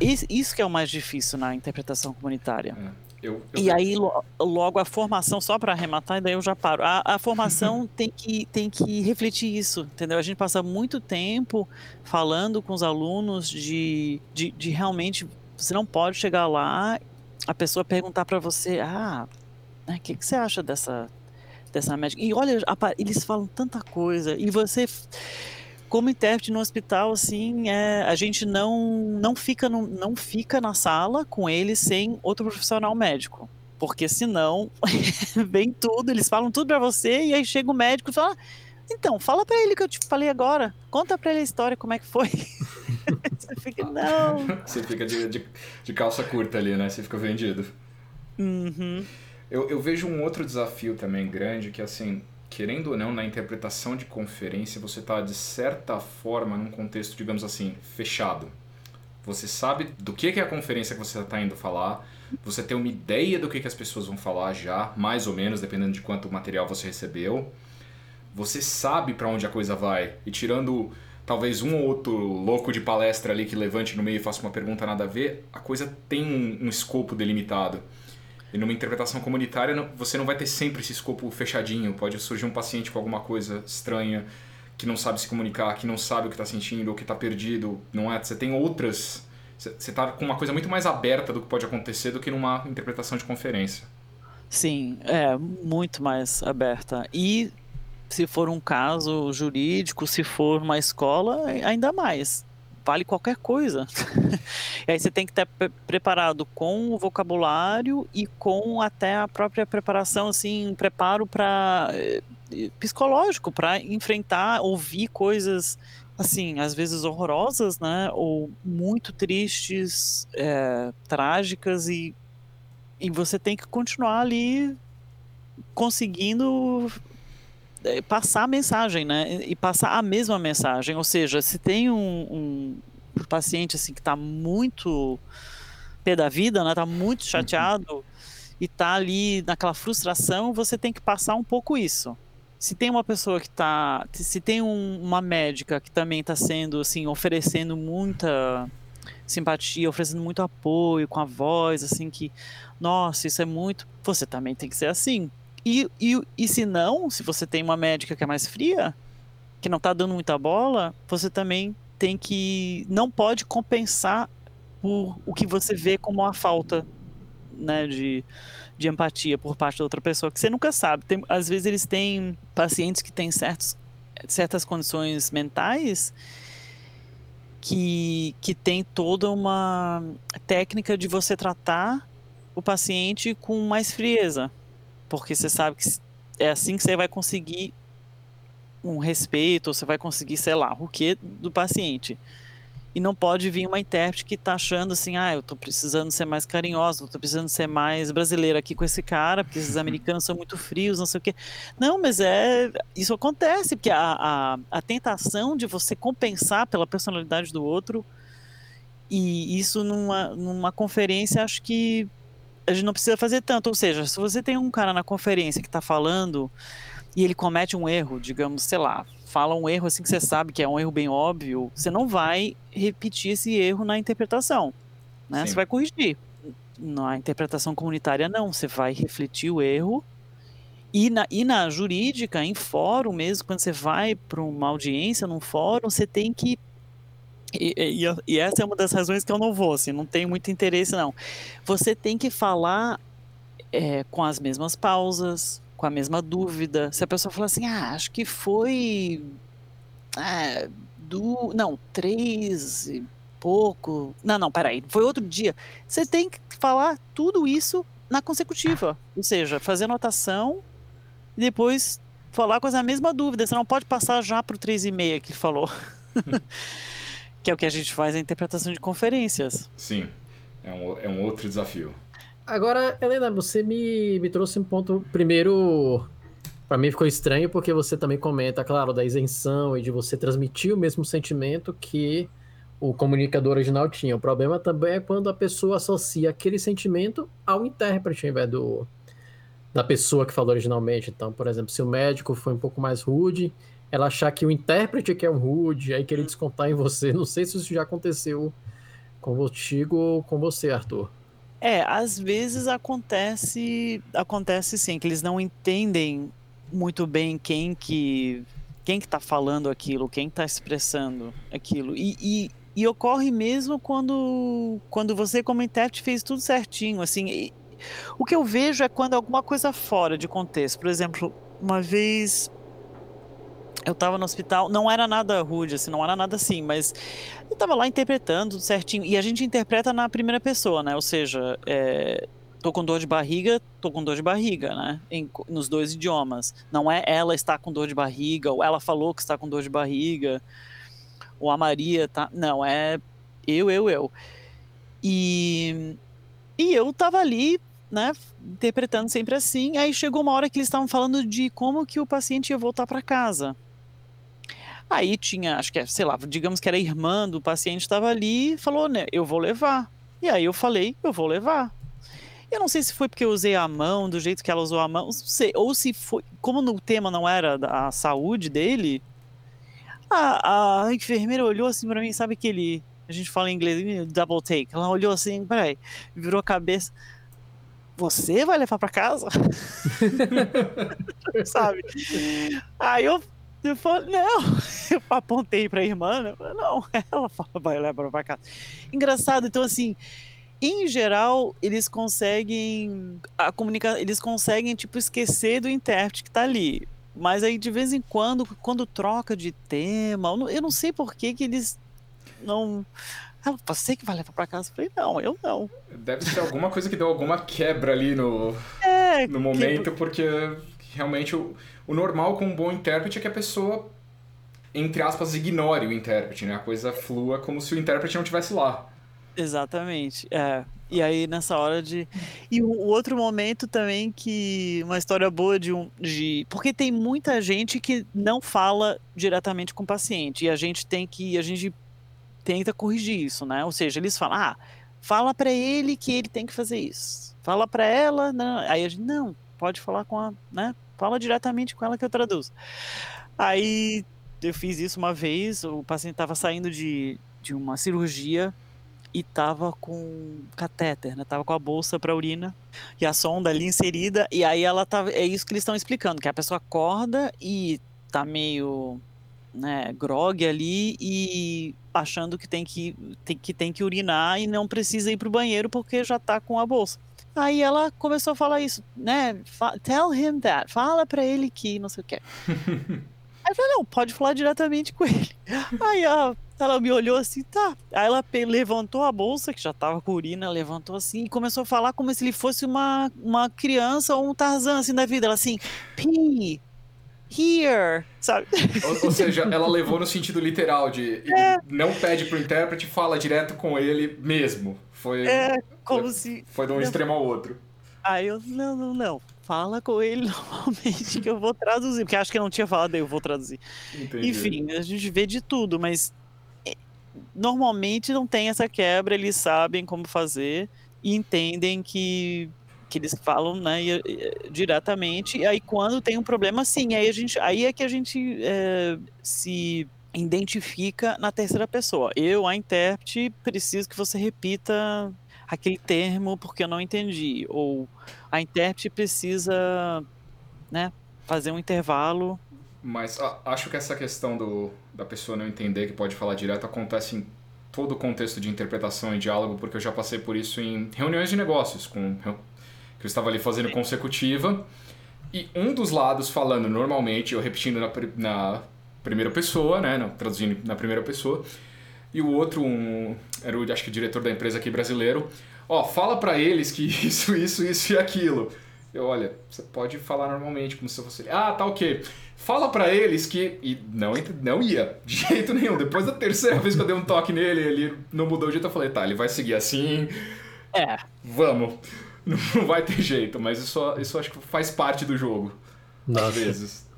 isso que é o mais difícil na interpretação comunitária. É. Eu, eu... E aí, logo, a formação, só para arrematar, e daí eu já paro. A, a formação tem, que, tem que refletir isso, entendeu? A gente passa muito tempo falando com os alunos de, de, de realmente. Você não pode chegar lá, a pessoa perguntar para você: ah, o né, que, que você acha dessa, dessa médica? E olha, eles falam tanta coisa, e você como intérprete no hospital, assim, é, a gente não, não, fica no, não fica na sala com ele sem outro profissional médico. Porque senão vem tudo, eles falam tudo para você e aí chega o médico e fala: Então, fala para ele que eu te falei agora. Conta para ele a história, como é que foi. você fica, não. Você fica de, de, de, calça curta ali, né? Você fica vendido. Uhum. Eu, eu vejo um outro desafio também grande que, assim, querendo ou não, na interpretação de conferência, você está, de certa forma, num contexto, digamos assim, fechado. Você sabe do que é a conferência que você está indo falar, você tem uma ideia do que, que as pessoas vão falar já, mais ou menos, dependendo de quanto material você recebeu. Você sabe para onde a coisa vai. E tirando talvez um ou outro louco de palestra ali que levante no meio e faça uma pergunta nada a ver, a coisa tem um, um escopo delimitado. E numa interpretação comunitária, você não vai ter sempre esse escopo fechadinho. Pode surgir um paciente com alguma coisa estranha, que não sabe se comunicar, que não sabe o que está sentindo, ou que está perdido. Não é? Você tem outras. Você está com uma coisa muito mais aberta do que pode acontecer do que numa interpretação de conferência. Sim, é muito mais aberta. E se for um caso jurídico, se for uma escola, ainda mais vale qualquer coisa. e aí você tem que estar preparado com o vocabulário e com até a própria preparação, assim, preparo para eh, psicológico para enfrentar, ouvir coisas assim, às vezes horrorosas, né, ou muito tristes, é, trágicas e e você tem que continuar ali conseguindo passar a mensagem, né? E passar a mesma mensagem. Ou seja, se tem um, um paciente assim que está muito pé da vida, né? Tá muito chateado e tá ali naquela frustração, você tem que passar um pouco isso. Se tem uma pessoa que tá, se tem um, uma médica que também está sendo assim, oferecendo muita simpatia, oferecendo muito apoio com a voz, assim que, nossa, isso é muito, você também tem que ser assim. E, e, e se não, se você tem uma médica que é mais fria, que não está dando muita bola, você também tem que não pode compensar por o que você vê como uma falta né, de, de empatia por parte da outra pessoa, que você nunca sabe. Tem, às vezes eles têm pacientes que têm certos, certas condições mentais que, que tem toda uma técnica de você tratar o paciente com mais frieza, porque você sabe que é assim que você vai conseguir um respeito, ou você vai conseguir, sei lá, o que do paciente e não pode vir uma intérprete que está achando assim, ah, eu estou precisando ser mais carinhosa, estou precisando ser mais brasileira aqui com esse cara, porque esses americanos são muito frios, não sei o quê. Não, mas é isso acontece, porque a, a, a tentação de você compensar pela personalidade do outro, e isso numa, numa conferência, acho que a gente não precisa fazer tanto. Ou seja, se você tem um cara na conferência que está falando e ele comete um erro, digamos, sei lá, fala um erro assim que você sabe que é um erro bem óbvio, você não vai repetir esse erro na interpretação, né? Você vai corrigir. Na interpretação comunitária não, você vai refletir o erro e na, e na jurídica, em fórum mesmo, quando você vai para uma audiência num fórum, você tem que e, e, e, essa é uma das razões que eu não vou, assim, não tenho muito interesse não. Você tem que falar é, com as mesmas pausas, com a mesma dúvida. Se a pessoa falar assim, ah, acho que foi. Ah, do. Não, três e pouco. Não, não, peraí, foi outro dia. Você tem que falar tudo isso na consecutiva. Ou seja, fazer anotação e depois falar com a mesma dúvida. Você não pode passar já para o 3,5 que falou. que é o que a gente faz na interpretação de conferências. Sim, é um, é um outro desafio. Agora, Helena, você me, me trouxe um ponto. Primeiro, para mim ficou estranho porque você também comenta, claro, da isenção e de você transmitir o mesmo sentimento que o comunicador original tinha. O problema também é quando a pessoa associa aquele sentimento ao intérprete, ao invés do, da pessoa que falou originalmente. Então, por exemplo, se o médico foi um pouco mais rude, ela achar que o intérprete que é um rude, aí querer descontar em você. Não sei se isso já aconteceu contigo ou com você, Arthur. É, às vezes acontece, acontece sim, que eles não entendem muito bem quem que quem que tá falando aquilo, quem está expressando aquilo. E, e, e, ocorre mesmo quando, quando você, como intérprete, fez tudo certinho. Assim, e, o que eu vejo é quando alguma coisa fora de contexto. Por exemplo, uma vez eu tava no hospital, não era nada rude, assim, não era nada assim, mas eu tava lá interpretando certinho. E a gente interpreta na primeira pessoa, né? Ou seja, é, tô com dor de barriga, tô com dor de barriga, né? Em, nos dois idiomas. Não é ela está com dor de barriga, ou ela falou que está com dor de barriga, ou a Maria tá. Não, é eu, eu, eu. E, e eu tava ali né, interpretando sempre assim. Aí chegou uma hora que eles estavam falando de como que o paciente ia voltar para casa. Aí tinha, acho que, é, sei lá, digamos que era irmã do paciente estava ali e falou, né, eu vou levar. E aí eu falei, eu vou levar. Eu não sei se foi porque eu usei a mão, do jeito que ela usou a mão, ou se foi, como no tema não era a saúde dele, a, a enfermeira olhou assim para mim, sabe aquele, a gente fala em inglês, double take, ela olhou assim, peraí, virou a cabeça, você vai levar para casa? sabe? Aí eu eu falei, não, eu apontei pra irmã, né? não, ela fala, vai levar pra casa. Engraçado, então assim, em geral, eles conseguem a comunicar, eles conseguem tipo esquecer do intérprete que tá ali. Mas aí de vez em quando, quando troca de tema, eu não sei por que que eles não ela, você que vai levar pra casa? Eu falei, não, eu não. Deve ser alguma coisa que deu alguma quebra ali no, é, no momento, que... porque realmente o, o normal com um bom intérprete é que a pessoa, entre aspas, ignore o intérprete, né? A coisa flua como se o intérprete não estivesse lá. Exatamente. É. E aí, nessa hora de. E o, outro momento também que. Uma história boa de um. De... Porque tem muita gente que não fala diretamente com o paciente. E a gente tem que. A gente tenta corrigir isso, né? Ou seja, eles falam, ah, fala para ele que ele tem que fazer isso. Fala para ela, não. aí a gente, não, pode falar com a, né? Fala diretamente com ela que eu traduzo. Aí eu fiz isso uma vez, o paciente estava saindo de, de uma cirurgia e tava com catéter, né? Tava com a bolsa para urina e a sonda ali inserida e aí ela tava, é isso que eles estão explicando, que a pessoa acorda e tá meio, né, grog ali e achando que tem que tem que tem que urinar e não precisa ir pro banheiro porque já tá com a bolsa. Aí ela começou a falar isso, né? Tell him that. Fala para ele que não sei o que. Aí eu falei, não, pode falar diretamente com ele. Aí a ela me olhou assim, tá. Aí ela levantou a bolsa, que já tava com urina, levantou assim e começou a falar como se ele fosse uma, uma criança ou um Tarzan assim da vida. Ela assim, pee, here, sabe? Ou, ou, seja, ela levou no sentido literal de é. não pede pro intérprete, fala direto com ele mesmo. Foi, é, como foi, se. Foi de um extremo ao outro. Aí eu, não, não, não. Fala com ele normalmente que eu vou traduzir. Porque acho que não tinha falado, eu vou traduzir. Entendi. Enfim, a gente vê de tudo, mas normalmente não tem essa quebra, eles sabem como fazer e entendem que que eles falam né, diretamente, e aí quando tem um problema, sim, aí, a gente, aí é que a gente é, se identifica na terceira pessoa. Eu, a intérprete, preciso que você repita aquele termo porque eu não entendi. Ou a intérprete precisa né, fazer um intervalo mas a, acho que essa questão do, da pessoa não entender que pode falar direto acontece em todo o contexto de interpretação e diálogo, porque eu já passei por isso em reuniões de negócios, com, que eu estava ali fazendo consecutiva, e um dos lados falando normalmente, eu repetindo na, na primeira pessoa, né, traduzindo na primeira pessoa, e o outro, um, era o, acho que o diretor da empresa aqui brasileiro, ó, fala para eles que isso, isso, isso e aquilo. Eu, olha, você pode falar normalmente, como se fosse. Ah, tá ok. Fala para eles que. E não, não ia, de jeito nenhum. Depois da terceira vez que eu dei um toque nele, ele não mudou o jeito, eu falei, tá, ele vai seguir assim. É. Vamos. Não vai ter jeito, mas isso, isso acho que faz parte do jogo. Às vezes.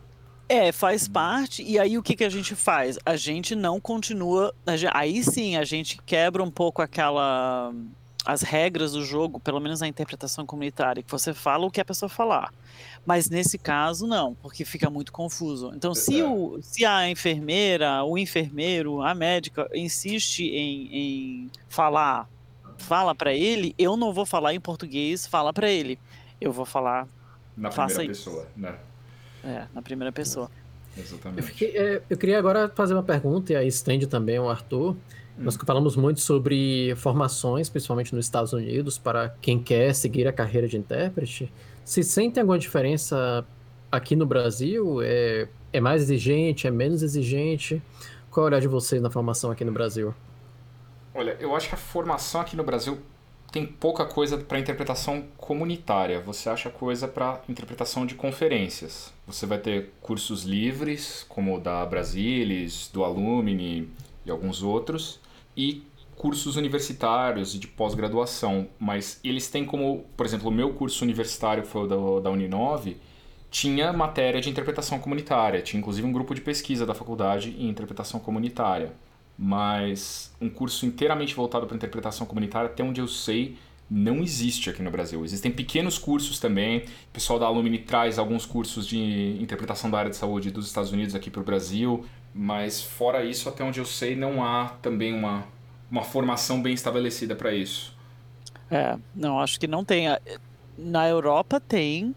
É, faz parte. E aí o que, que a gente faz? A gente não continua. Aí sim, a gente quebra um pouco aquela as regras do jogo, pelo menos na interpretação comunitária, que você fala o que a pessoa falar. Mas nesse caso, não, porque fica muito confuso. Então, se, é. o, se a enfermeira, o enfermeiro, a médica insiste em, em falar, fala para ele, eu não vou falar em português, fala para ele. Eu vou falar. Na primeira pessoa, né? É, na primeira pessoa. Exatamente. Eu, fiquei, é, eu queria agora fazer uma pergunta, e aí estende também o Arthur. Nós falamos muito sobre formações, principalmente nos Estados Unidos, para quem quer seguir a carreira de intérprete. Se sente alguma diferença aqui no Brasil? É, é mais exigente? É menos exigente? Qual é o olhar de vocês na formação aqui no Brasil? Olha, eu acho que a formação aqui no Brasil tem pouca coisa para interpretação comunitária. Você acha coisa para interpretação de conferências. Você vai ter cursos livres, como o da Brasilis, do Alumni e alguns outros e cursos universitários e de pós-graduação, mas eles têm como, por exemplo, o meu curso universitário, que foi o da, da Uninove, tinha matéria de interpretação comunitária, tinha inclusive um grupo de pesquisa da faculdade em interpretação comunitária. Mas um curso inteiramente voltado para interpretação comunitária, até onde eu sei, não existe aqui no Brasil. Existem pequenos cursos também. O pessoal da Alumni traz alguns cursos de interpretação da área de saúde dos Estados Unidos aqui para o Brasil. Mas fora isso, até onde eu sei, não há também uma, uma formação bem estabelecida para isso. É, não, acho que não tem. Na Europa tem,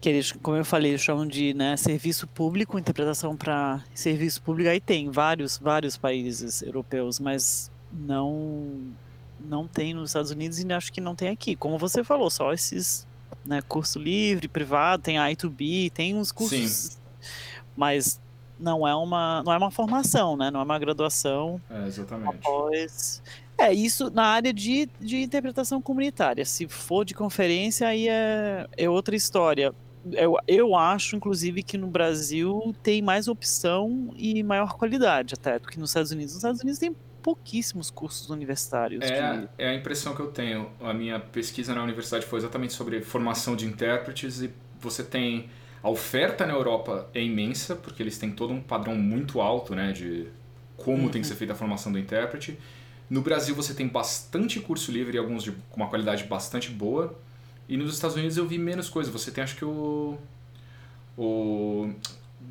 que eles, como eu falei, eles chamam de né, serviço público, interpretação para serviço público. Aí tem vários, vários países europeus, mas não não tem nos Estados Unidos e acho que não tem aqui. Como você falou, só esses né, curso livre, privado, tem I2B, tem uns cursos, Sim. mas não é uma não é uma formação, né? Não é uma graduação. É, exatamente. Após... É, isso na área de, de interpretação comunitária. Se for de conferência, aí é, é outra história. Eu, eu acho, inclusive, que no Brasil tem mais opção e maior qualidade até do que nos Estados Unidos. Nos Estados Unidos tem pouquíssimos cursos universitários. É, de... é a impressão que eu tenho. A minha pesquisa na universidade foi exatamente sobre formação de intérpretes e você tem a oferta na Europa é imensa, porque eles têm todo um padrão muito alto né, de como uhum. tem que ser feita a formação do intérprete. No Brasil você tem bastante curso livre e alguns de, com uma qualidade bastante boa. E nos Estados Unidos eu vi menos coisa. Você tem acho que o. O,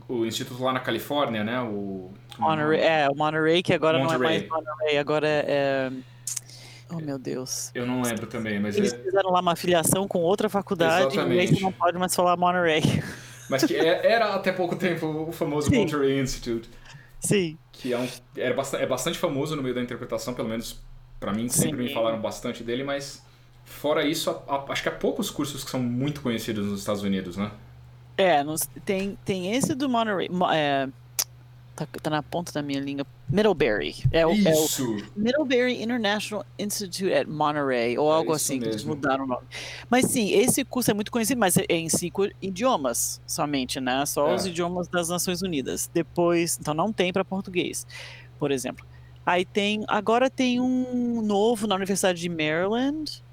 o instituto lá na Califórnia, né? O. Monterey, é, o Monterey, que agora Monterey. não é mais Monterey, agora é, é. Oh, meu Deus. Eu não lembro também, mas. Eles é... fizeram lá uma filiação com outra faculdade Exatamente. e aí você não pode mais falar Monterey. Mas que é, era até pouco tempo o famoso Sim. Monterey Institute. Sim. Que é, um, é, bastante, é bastante famoso no meio da interpretação, pelo menos para mim sempre Sim. me falaram bastante dele, mas fora isso, acho que há poucos cursos que são muito conhecidos nos Estados Unidos, né? É, tem, tem esse do Monterey. É, tá, tá na ponta da minha língua. Middlebury. É o, Isso. É o Middlebury International Institute at Monterey, ou é algo assim, mesmo. que eles mudaram o nome. Mas sim, esse curso é muito conhecido, mas é em cinco idiomas somente, né? Só é. os idiomas das Nações Unidas. Depois, então não tem para português, por exemplo. Aí tem, agora tem um novo na Universidade de Maryland,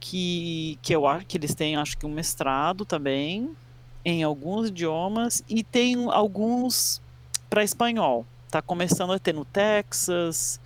que, que eu acho que eles têm, acho que um mestrado também, em alguns idiomas, e tem alguns para espanhol. Está começando a ter no Texas,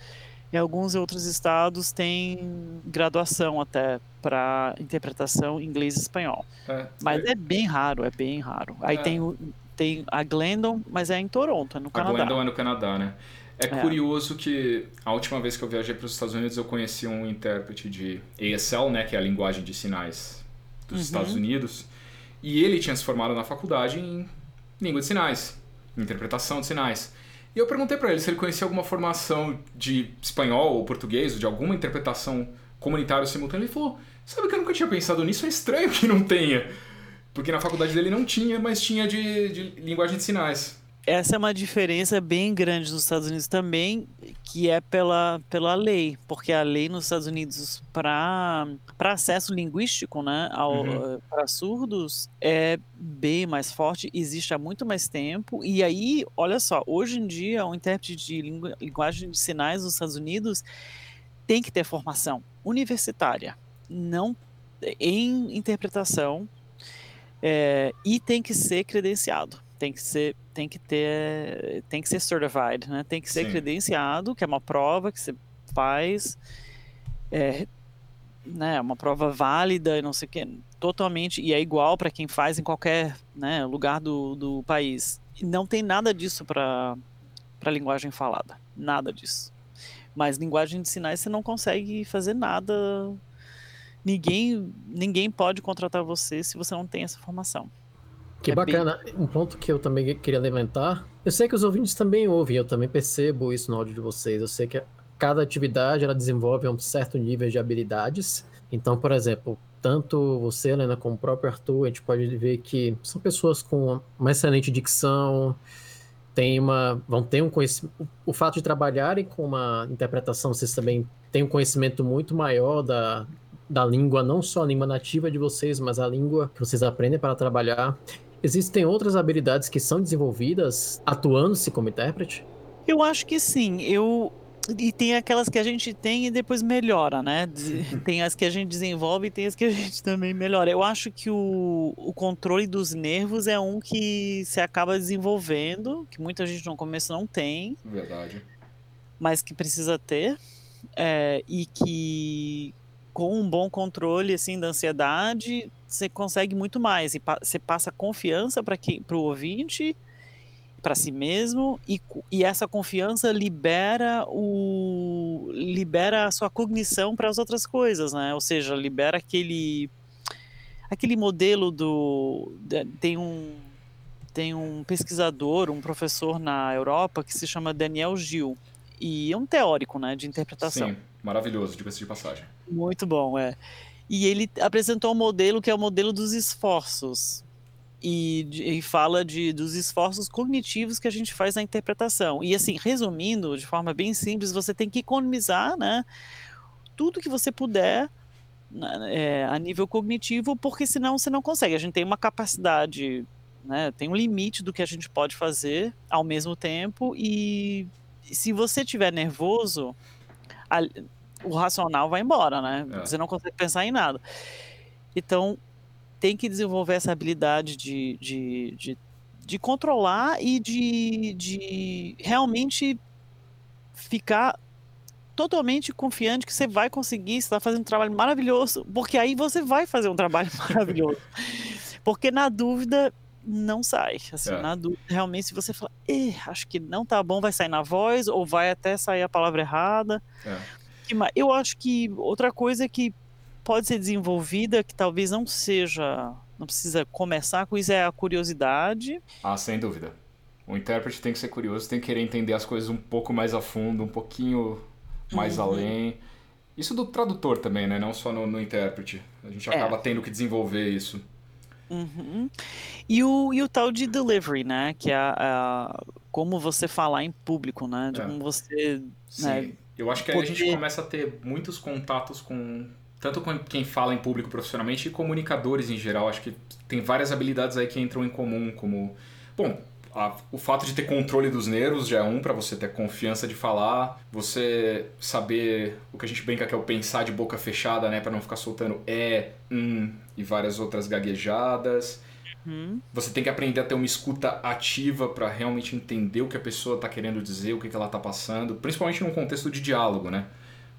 e alguns outros estados têm graduação até para interpretação inglês e espanhol. É, mas é... é... bem raro, é bem raro. Aí é. tem, o, tem a Glendon, mas é em Toronto, é no Canadá. A Glendon é no Canadá, né? É, é, curioso que a última vez que eu viajei para os Estados Unidos eu conheci um intérprete de ASL, né, que é a linguagem de sinais dos uhum. Estados Unidos, e ele tinha se formado na faculdade em língua de sinais interpretação de sinais. E eu perguntei para ele se ele conhecia alguma formação de espanhol ou português, ou de alguma interpretação comunitária simultânea. Ele falou: Sabe que eu nunca tinha pensado nisso? É estranho que não tenha. Porque na faculdade dele não tinha, mas tinha de, de linguagem de sinais essa é uma diferença bem grande nos Estados Unidos também, que é pela, pela lei, porque a lei nos Estados Unidos para acesso linguístico né, uhum. para surdos é bem mais forte, existe há muito mais tempo. E aí, olha só, hoje em dia, um intérprete de lingu, linguagem de sinais nos Estados Unidos tem que ter formação universitária, não em interpretação, é, e tem que ser credenciado tem que ser tem que ter tem que ser certified né? Tem que ser Sim. credenciado que é uma prova que você faz é, né? Uma prova válida e não sei o que totalmente e é igual para quem faz em qualquer né, lugar do, do país. E não tem nada disso para para linguagem falada nada disso. Mas linguagem de sinais você não consegue fazer nada ninguém ninguém pode contratar você se você não tem essa formação que é bacana. Bem... Um ponto que eu também queria levantar. Eu sei que os ouvintes também ouvem, eu também percebo isso no áudio de vocês. Eu sei que cada atividade ela desenvolve um certo nível de habilidades. Então, por exemplo, tanto você, Helena, como o próprio Arthur, a gente pode ver que são pessoas com uma excelente dicção, tem uma, vão ter um conhecimento. O fato de trabalharem com uma interpretação, vocês também têm um conhecimento muito maior da, da língua, não só a língua nativa de vocês, mas a língua que vocês aprendem para trabalhar. Existem outras habilidades que são desenvolvidas atuando-se como intérprete? Eu acho que sim. Eu e tem aquelas que a gente tem e depois melhora, né? Tem as que a gente desenvolve e tem as que a gente também melhora. Eu acho que o, o controle dos nervos é um que se acaba desenvolvendo, que muita gente no começo não tem. Verdade. Mas que precisa ter. É, e que com um bom controle assim da ansiedade, você consegue muito mais e pa você passa confiança para quem para o ouvinte, para si mesmo e, e essa confiança libera o libera a sua cognição para as outras coisas, né? Ou seja, libera aquele aquele modelo do tem um tem um pesquisador, um professor na Europa que se chama Daniel Gil e é um teórico, né, de interpretação. Sim, maravilhoso, diga-se de passagem. Muito bom, é. E ele apresentou um modelo que é o modelo dos esforços. E, e, fala de, dos esforços cognitivos que a gente faz na interpretação. E assim, resumindo, de forma bem simples, você tem que economizar né, tudo que você puder né, é, a nível cognitivo, porque senão você não consegue. A gente tem uma capacidade, né, tem um limite do que a gente pode fazer ao mesmo tempo, e se você estiver nervoso, o racional vai embora, né? É. Você não consegue pensar em nada. Então, tem que desenvolver essa habilidade de, de, de, de controlar e de, de realmente ficar totalmente confiante que você vai conseguir, você está fazendo um trabalho maravilhoso, porque aí você vai fazer um trabalho maravilhoso. Porque na dúvida não sai. Assim, é. na dúvida, realmente, se você falar, acho que não tá bom, vai sair na voz, ou vai até sair a palavra errada. É. Eu acho que outra coisa que pode ser desenvolvida, que talvez não seja, não precisa começar com isso, é a curiosidade. Ah, sem dúvida. O intérprete tem que ser curioso, tem que querer entender as coisas um pouco mais a fundo, um pouquinho mais uhum. além. Isso do tradutor também, né? Não só no, no intérprete. A gente é. acaba tendo que desenvolver isso. Uhum. E, o, e o tal de delivery, né? Que é a, a como você falar em público, né? De é. como você. Né, Eu acho que aí a gente começa a ter muitos contatos com. Tanto com quem fala em público profissionalmente e comunicadores em geral. Acho que tem várias habilidades aí que entram em comum, como. Bom, a, o fato de ter controle dos nervos já é um para você ter confiança de falar, você saber o que a gente brinca que é o pensar de boca fechada, né, para não ficar soltando é, um e várias outras gaguejadas. Uhum. Você tem que aprender a ter uma escuta ativa para realmente entender o que a pessoa está querendo dizer, o que, que ela está passando, principalmente num contexto de diálogo, né?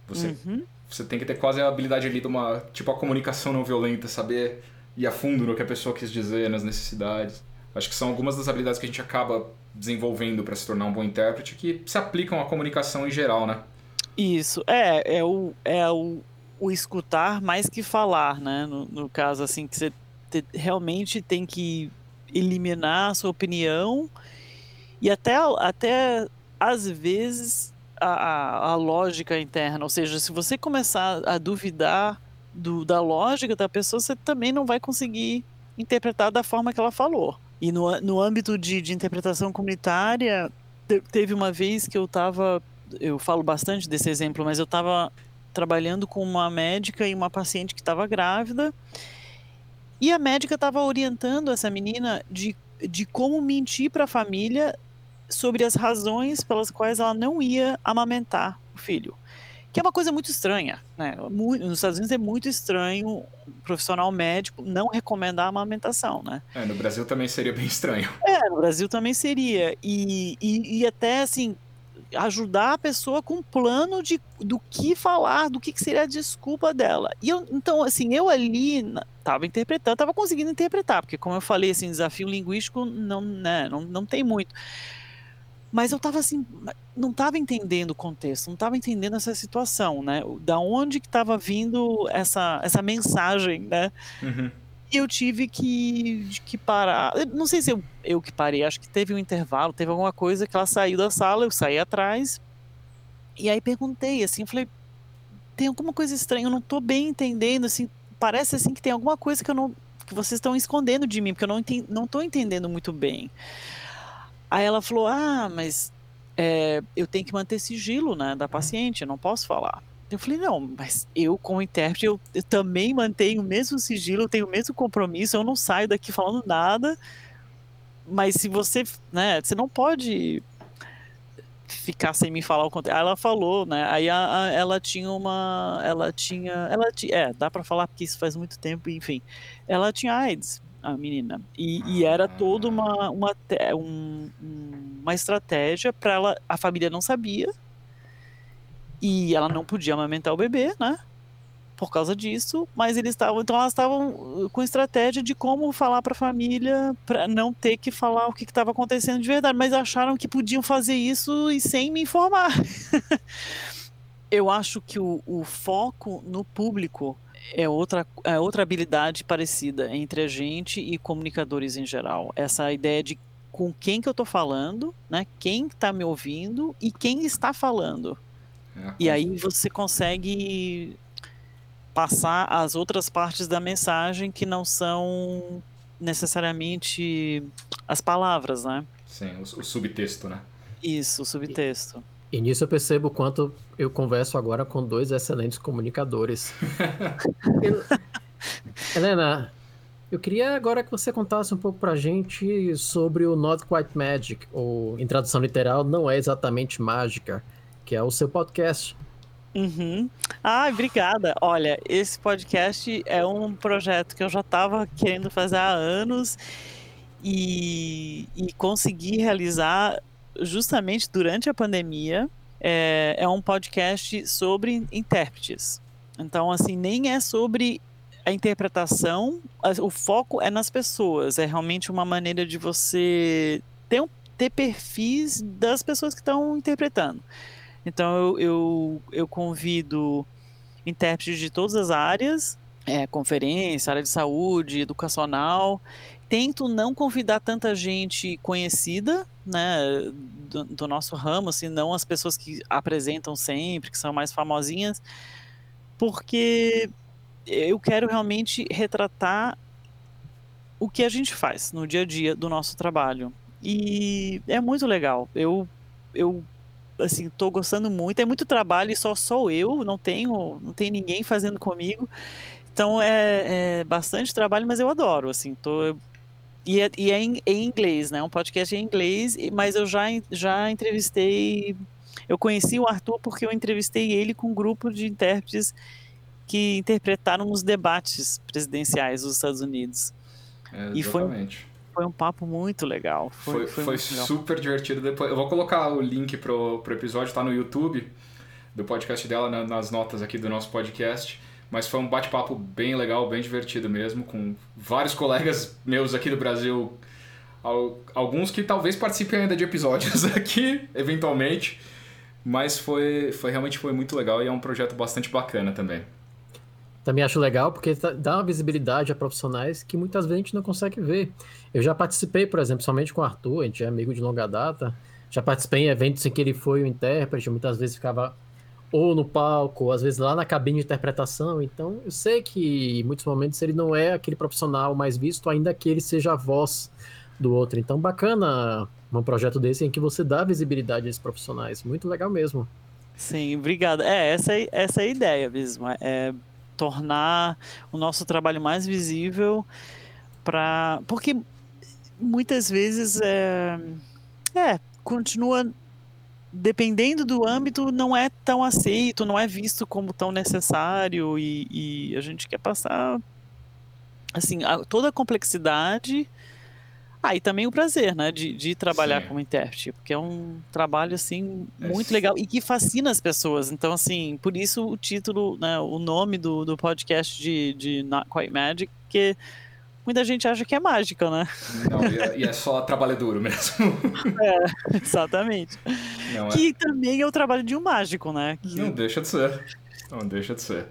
Você, uhum. você tem que ter quase a habilidade ali de uma tipo a comunicação não violenta, saber ir a fundo no que a pessoa quis dizer, nas necessidades. Acho que são algumas das habilidades que a gente acaba desenvolvendo para se tornar um bom intérprete que se aplicam à comunicação em geral, né? Isso, é, é o, é o, o escutar mais que falar, né? No, no caso, assim, que você te, realmente tem que eliminar a sua opinião e até, até às vezes, a, a, lógica interna. Ou seja, se você começar a duvidar do, da lógica da pessoa, você também não vai conseguir interpretar da forma que ela falou. E no, no âmbito de, de interpretação comunitária, teve uma vez que eu estava, eu falo bastante desse exemplo, mas eu estava trabalhando com uma médica e uma paciente que estava grávida, e a médica estava orientando essa menina de, de como mentir para a família sobre as razões pelas quais ela não ia amamentar o filho que é uma coisa muito estranha. Né? Nos Estados Unidos é muito estranho um profissional médico não recomendar a amamentação. Né? É, no Brasil também seria bem estranho. É, no Brasil também seria. E, e, e até assim, ajudar a pessoa com um plano de, do que falar, do que, que seria a desculpa dela. E eu, então, assim, eu ali estava interpretando, estava conseguindo interpretar, porque como eu falei, assim, desafio linguístico não, né, não, não tem muito. Mas eu estava assim, não estava entendendo o contexto, não estava entendendo essa situação, né? Da onde que estava vindo essa, essa mensagem, né? Uhum. Eu tive que, que parar. Não sei se eu, eu que parei, acho que teve um intervalo, teve alguma coisa que ela saiu da sala, eu saí atrás. E aí perguntei, assim, falei, tem alguma coisa estranha, eu não estou bem entendendo, assim, parece assim que tem alguma coisa que eu não que vocês estão escondendo de mim, porque eu não, enten, não tô entendendo muito bem. Aí ela falou: Ah, mas é, eu tenho que manter sigilo né, da paciente, eu não posso falar. Eu falei: Não, mas eu, como intérprete, eu, eu também mantenho o mesmo sigilo, eu tenho o mesmo compromisso, eu não saio daqui falando nada. Mas se você, né, você não pode ficar sem me falar o conteúdo. Ela falou, né? Aí a, a, ela tinha uma, ela tinha, ela é, dá para falar porque isso faz muito tempo, enfim. Ela tinha AIDS a menina. E, e era toda uma, uma, um, uma estratégia para ela. A família não sabia. E ela não podia amamentar o bebê, né? Por causa disso, mas eles estavam. Então elas estavam com estratégia de como falar para a família para não ter que falar o que estava acontecendo de verdade, mas acharam que podiam fazer isso e sem me informar. Eu acho que o, o foco no público é outra, é outra habilidade parecida entre a gente e comunicadores em geral. Essa ideia de com quem que eu estou falando, né? Quem está me ouvindo e quem está falando. É, e aí você consegue passar as outras partes da mensagem que não são necessariamente as palavras, né? Sim, o, o subtexto, né? Isso, o subtexto. E nisso eu percebo o quanto eu converso agora com dois excelentes comunicadores. Helena, eu queria agora que você contasse um pouco pra gente sobre o Not Quite Magic, ou em tradução literal, não é exatamente mágica, que é o seu podcast. Uhum. Ah, obrigada. Olha, esse podcast é um projeto que eu já estava querendo fazer há anos e, e consegui realizar justamente durante a pandemia. é, é um podcast sobre intérpretes. Então, assim, nem é sobre a interpretação, o foco é nas pessoas. É realmente uma maneira de você ter, ter perfis das pessoas que estão interpretando. Então, eu, eu, eu convido intérpretes de todas as áreas, é, conferência, área de saúde, educacional. Tento não convidar tanta gente conhecida, né, do, do, nosso ramo, assim, não as pessoas que apresentam sempre, que são mais famosinhas, porque eu quero realmente retratar o que a gente faz no dia a dia do nosso trabalho. E é muito legal. Eu, eu assim, tô gostando muito. É muito trabalho e só sou eu, não tenho, não tem ninguém fazendo comigo. Então é, é bastante trabalho, mas eu adoro, assim, tô e é, e é em, em, inglês, né? Um podcast em inglês, mas eu já, já entrevistei. Eu conheci o Arthur porque eu entrevistei ele com um grupo de intérpretes que interpretaram os debates presidenciais dos Estados Unidos. É, e foi, foi um papo muito legal. Foi, foi, foi super divertido. Depois, eu vou colocar o link pro, pro episódio, tá no YouTube do podcast dela, na, nas notas aqui do nosso podcast. Mas foi um bate-papo bem legal, bem divertido mesmo, com vários colegas meus aqui do Brasil. Alguns que talvez participem ainda de episódios aqui, eventualmente. Mas foi, foi realmente foi muito legal e é um projeto bastante bacana também. Também acho legal porque dá uma visibilidade a profissionais que muitas vezes a gente não consegue ver. Eu já participei, por exemplo, somente com o Arthur, a gente é amigo de longa data. Já participei em eventos em que ele foi o intérprete, muitas vezes ficava ou no palco, ou às vezes lá na cabine de interpretação. Então, eu sei que em muitos momentos ele não é aquele profissional mais visto, ainda que ele seja a voz do outro. Então, bacana um projeto desse em que você dá visibilidade a esses profissionais. Muito legal mesmo. Sim, obrigado. É, essa, é, essa é a ideia mesmo. É tornar o nosso trabalho mais visível para porque muitas vezes é, é continua dependendo do âmbito não é tão aceito não é visto como tão necessário e, e a gente quer passar assim a, toda a complexidade ah, e também o prazer, né, de, de trabalhar Sim. como intérprete, porque é um trabalho, assim, muito é. legal e que fascina as pessoas. Então, assim, por isso o título, né, o nome do, do podcast de, de Not Quite Magic, que muita gente acha que é mágica, né? Não, e é, e é só trabalho duro mesmo. É, exatamente. Não, que é... também é o trabalho de um mágico, né? Que... Não deixa de ser. Não deixa de ser.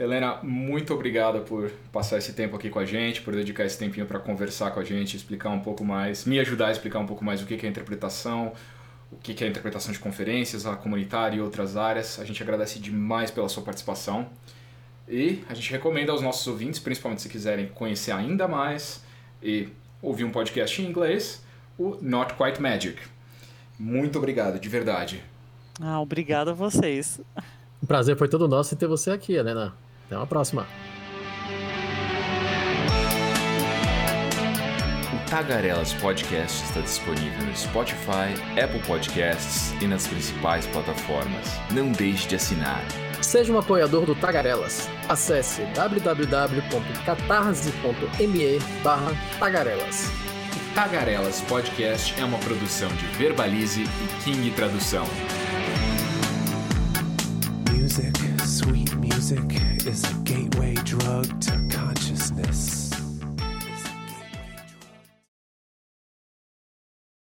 Helena, muito obrigada por passar esse tempo aqui com a gente, por dedicar esse tempinho para conversar com a gente, explicar um pouco mais, me ajudar a explicar um pouco mais o que é interpretação, o que é interpretação de conferências, a comunitária e outras áreas. A gente agradece demais pela sua participação. E a gente recomenda aos nossos ouvintes, principalmente se quiserem conhecer ainda mais e ouvir um podcast em inglês, o Not Quite Magic. Muito obrigado, de verdade. Ah, obrigado a vocês. O prazer foi todo nosso em ter você aqui, Helena. Até uma próxima. O Tagarelas Podcast está disponível no Spotify, Apple Podcasts e nas principais plataformas. Não deixe de assinar. Seja um apoiador do Tagarelas. Acesse www.catarse.me tagarelas. O Tagarelas Podcast é uma produção de Verbalize e King Tradução. Music, sweet music, is a gateway.